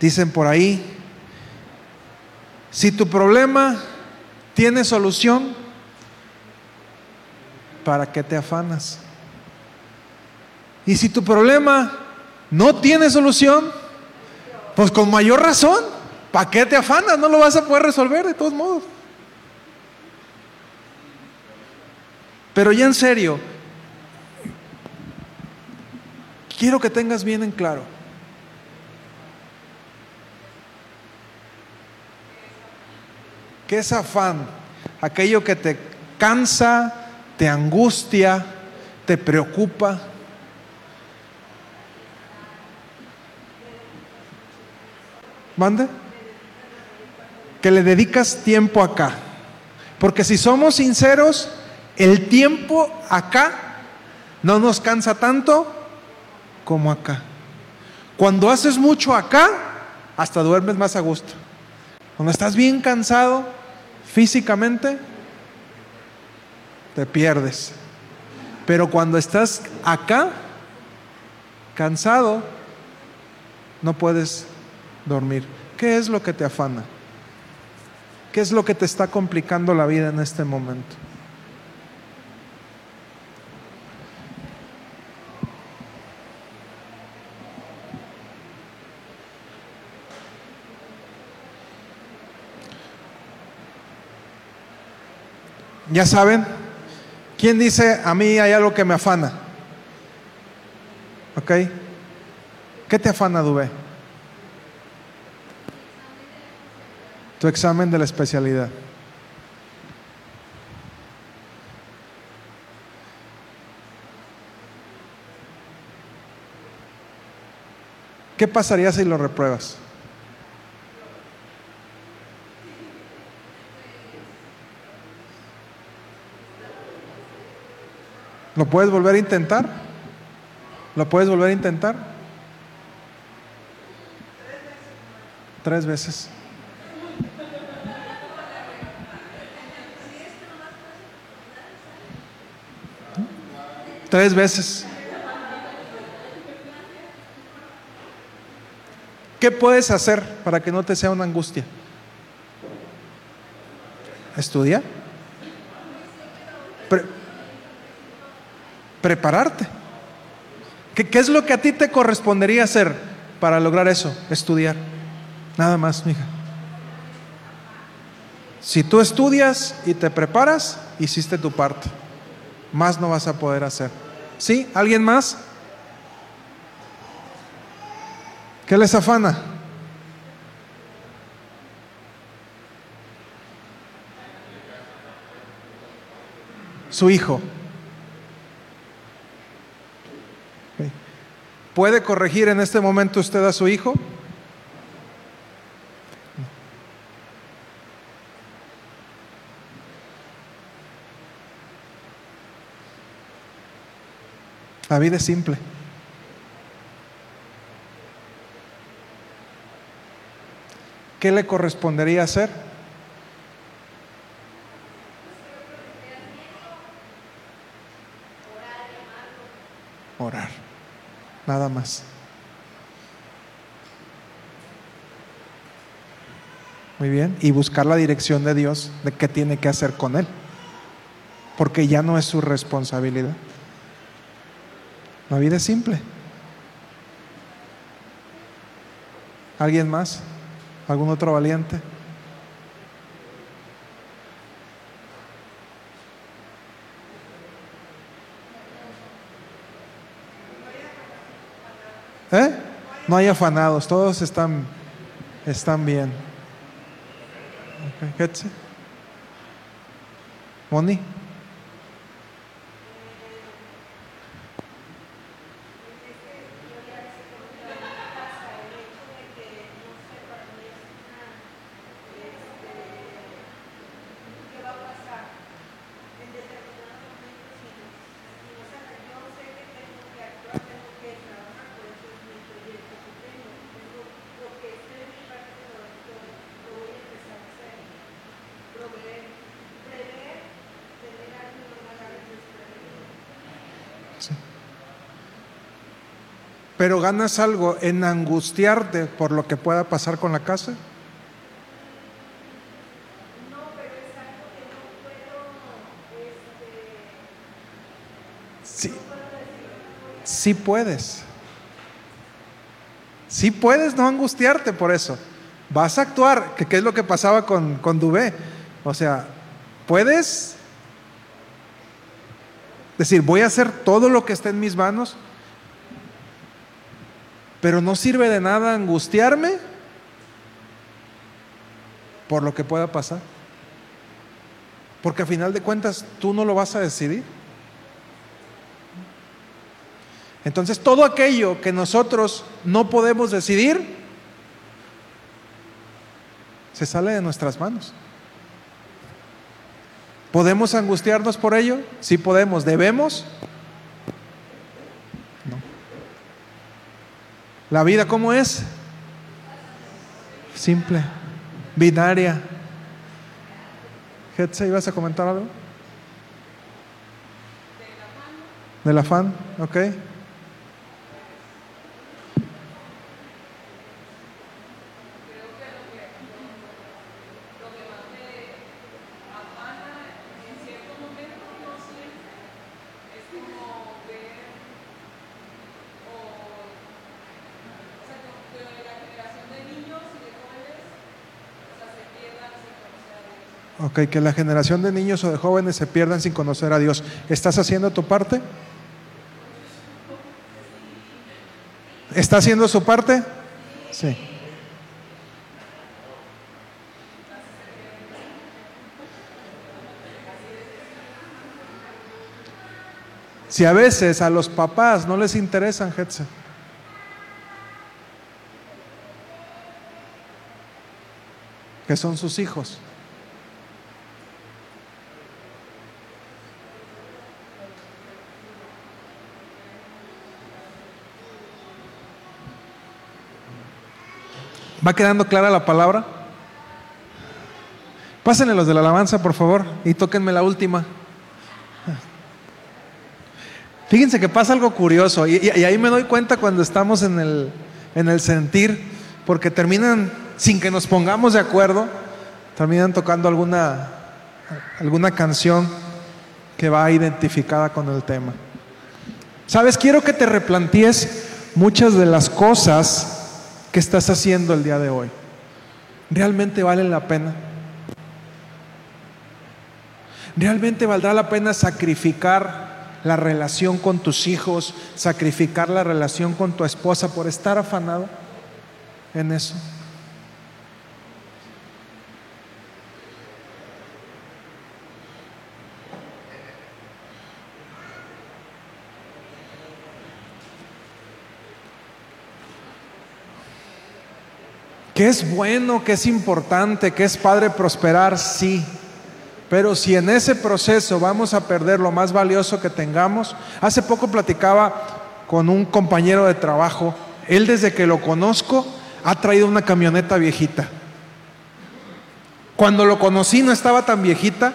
Dicen por ahí, si tu problema tiene solución, ¿para qué te afanas? Y si tu problema no tiene solución, pues con mayor razón, ¿para qué te afanas? No lo vas a poder resolver de todos modos. Pero ya en serio, quiero que tengas bien en claro. ¿Qué es afán? Aquello que te cansa, te angustia, te preocupa. ¿Mande? Que le dedicas tiempo acá. Porque si somos sinceros, el tiempo acá no nos cansa tanto como acá. Cuando haces mucho acá, hasta duermes más a gusto. Cuando estás bien cansado físicamente, te pierdes. Pero cuando estás acá, cansado, no puedes dormir. ¿Qué es lo que te afana? ¿Qué es lo que te está complicando la vida en este momento? Ya saben, ¿quién dice a mí hay algo que me afana? ¿Ok? ¿Qué te afana, Dubé? Tu examen de la especialidad. ¿Qué pasaría si lo repruebas? ¿Lo puedes volver a intentar? ¿Lo puedes volver a intentar? Tres veces. Tres veces. ¿Qué puedes hacer para que no te sea una angustia? Estudia prepararte. ¿Qué, ¿Qué, es lo que a ti te correspondería hacer para lograr eso? Estudiar. Nada más, mija. Si tú estudias y te preparas, hiciste tu parte. Más no vas a poder hacer. ¿Sí? ¿Alguien más? ¿Qué les afana? Su hijo. ¿Puede corregir en este momento usted a su hijo? La vida es simple. ¿Qué le correspondería hacer? Orar. Nada más. Muy bien. Y buscar la dirección de Dios de qué tiene que hacer con él. Porque ya no es su responsabilidad. La vida es simple. ¿Alguien más? ¿Algún otro valiente? ¿Eh? No hay afanados, todos están, están bien. Okay. Moni. Pero ganas algo en angustiarte por lo que pueda pasar con la casa. No, pero es algo que no puedo, este, sí, sí puedes. Sí puedes no angustiarte por eso. Vas a actuar, que qué es lo que pasaba con, con Dubé. O sea, puedes decir, voy a hacer todo lo que esté en mis manos pero no sirve de nada angustiarme por lo que pueda pasar. Porque a final de cuentas tú no lo vas a decidir. Entonces todo aquello que nosotros no podemos decidir, se sale de nuestras manos. ¿Podemos angustiarnos por ello? Sí podemos. ¿Debemos? La vida, ¿cómo es? Simple, binaria. ¿Hetze, ibas a comentar algo? Del afán, ok. Que la generación de niños o de jóvenes se pierdan sin conocer a Dios. ¿Estás haciendo tu parte? ¿Está haciendo su parte? Sí. Si a veces a los papás no les interesan, Hetze, que son sus hijos. ¿Va quedando clara la palabra? Pásenle los de la alabanza, por favor, y tóquenme la última. Fíjense que pasa algo curioso, y, ahí me doy cuenta cuando estamos en el, en el sentir, porque terminan, sin que nos pongamos de acuerdo, terminan tocando alguna, alguna canción que va identificada con el tema. Sabes, quiero que te replantees muchas de las cosas que estás haciendo el día de hoy. ¿Realmente vale la pena? ¿Realmente valdrá la pena sacrificar la relación con tus hijos, sacrificar la relación con tu esposa por estar afanado en eso? Que es bueno, que es importante, que es padre prosperar, sí. Pero si en ese proceso vamos a perder lo más valioso que tengamos, hace poco platicaba con un compañero de trabajo, él desde que lo conozco ha traído una camioneta viejita. Cuando lo conocí no estaba tan viejita,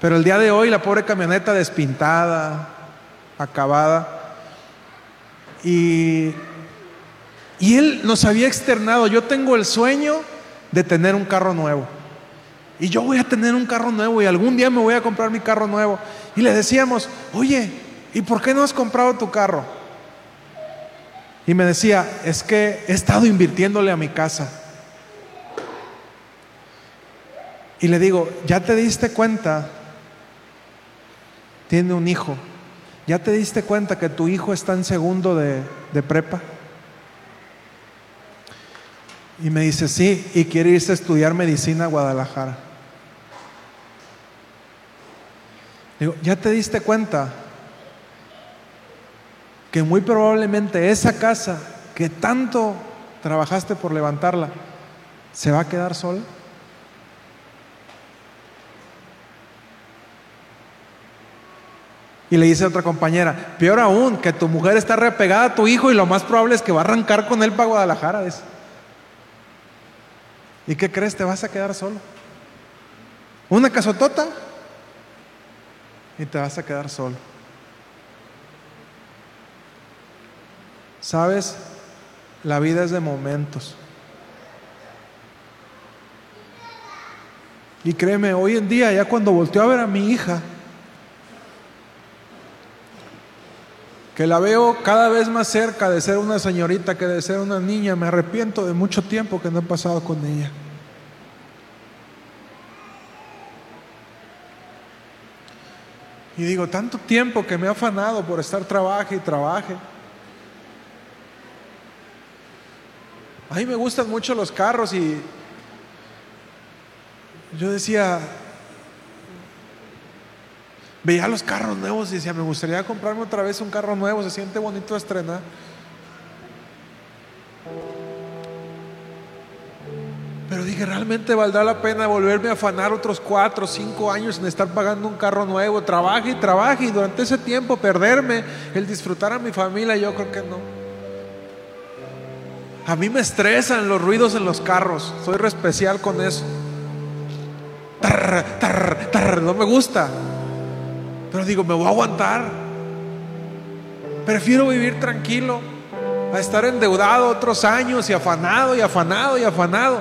pero el día de hoy la pobre camioneta despintada, acabada. Y y él nos había externado, yo tengo el sueño de tener un carro nuevo. Y yo voy a tener un carro nuevo y algún día me voy a comprar mi carro nuevo. Y le decíamos, oye, ¿y por qué no has comprado tu carro? Y me decía, es que he estado invirtiéndole a mi casa. Y le digo, ¿ya te diste cuenta? Tiene un hijo. ¿Ya te diste cuenta que tu hijo está en segundo de, de prepa? Y me dice, sí, y quiere irse a estudiar medicina a Guadalajara. Digo, ¿ya te diste cuenta que muy probablemente esa casa que tanto trabajaste por levantarla, se va a quedar sola? Y le dice a otra compañera, peor aún, que tu mujer está repegada a tu hijo y lo más probable es que va a arrancar con él para Guadalajara. ¿Y qué crees? Te vas a quedar solo. Una casotota y te vas a quedar solo. ¿Sabes? La vida es de momentos. Y créeme, hoy en día, ya cuando volteo a ver a mi hija, que la veo cada vez más cerca de ser una señorita que de ser una niña. Me arrepiento de mucho tiempo que no he pasado con ella. Y digo, tanto tiempo que me ha afanado por estar trabaje y trabaje. A mí me gustan mucho los carros y yo decía, Veía los carros nuevos y decía, me gustaría comprarme otra vez un carro nuevo, se siente bonito estrenar. Pero dije, ¿realmente valdrá la pena volverme a afanar otros cuatro o cinco años en estar pagando un carro nuevo? Trabaje y trabaje y durante ese tiempo perderme el disfrutar a mi familia, yo creo que no. A mí me estresan los ruidos en los carros, soy re especial con eso. no me gusta. Pero digo, me voy a aguantar. Prefiero vivir tranquilo a estar endeudado otros años y afanado y afanado y afanado.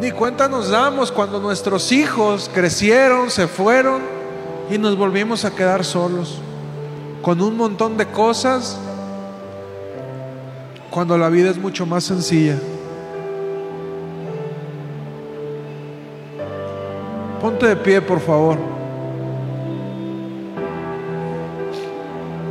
Ni cuenta nos damos cuando nuestros hijos crecieron, se fueron y nos volvimos a quedar solos con un montón de cosas cuando la vida es mucho más sencilla. Ponte de pie, por favor.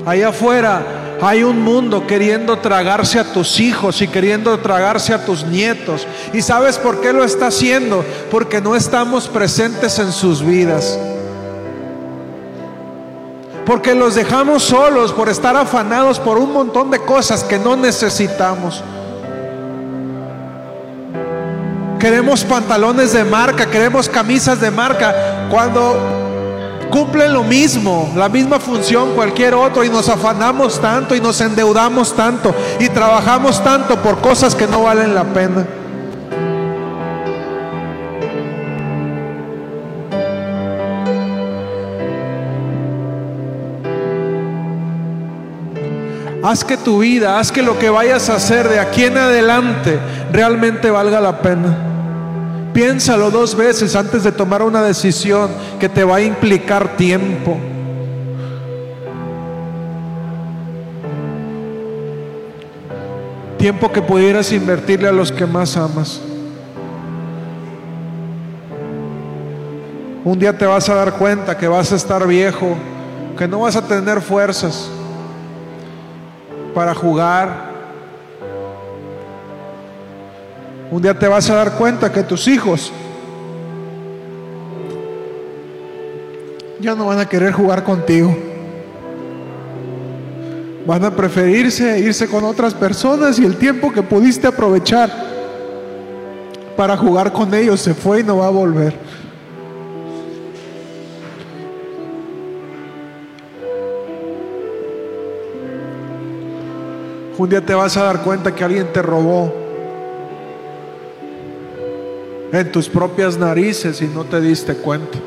Allá afuera hay un mundo queriendo tragarse a tus hijos y queriendo tragarse a tus nietos. ¿Y sabes por qué lo está haciendo? Porque no estamos presentes en sus vidas. Porque los dejamos solos por estar afanados por un montón de cosas que no necesitamos. Queremos pantalones de marca, queremos camisas de marca, cuando cumplen lo mismo, la misma función cualquier otro y nos afanamos tanto y nos endeudamos tanto y trabajamos tanto por cosas que no valen la pena. Haz que tu vida, haz que lo que vayas a hacer de aquí en adelante realmente valga la pena. Piénsalo dos veces antes de tomar una decisión que te va a implicar tiempo. Tiempo que pudieras invertirle a los que más amas. Un día te vas a dar cuenta que vas a estar viejo, que no vas a tener fuerzas para jugar. Un día te vas a dar cuenta que tus hijos ya no van a querer jugar contigo. Van a preferirse irse con otras personas y el tiempo que pudiste aprovechar para jugar con ellos se fue y no va a volver. Un día te vas a dar cuenta que alguien te robó en tus propias narices y no te diste cuenta.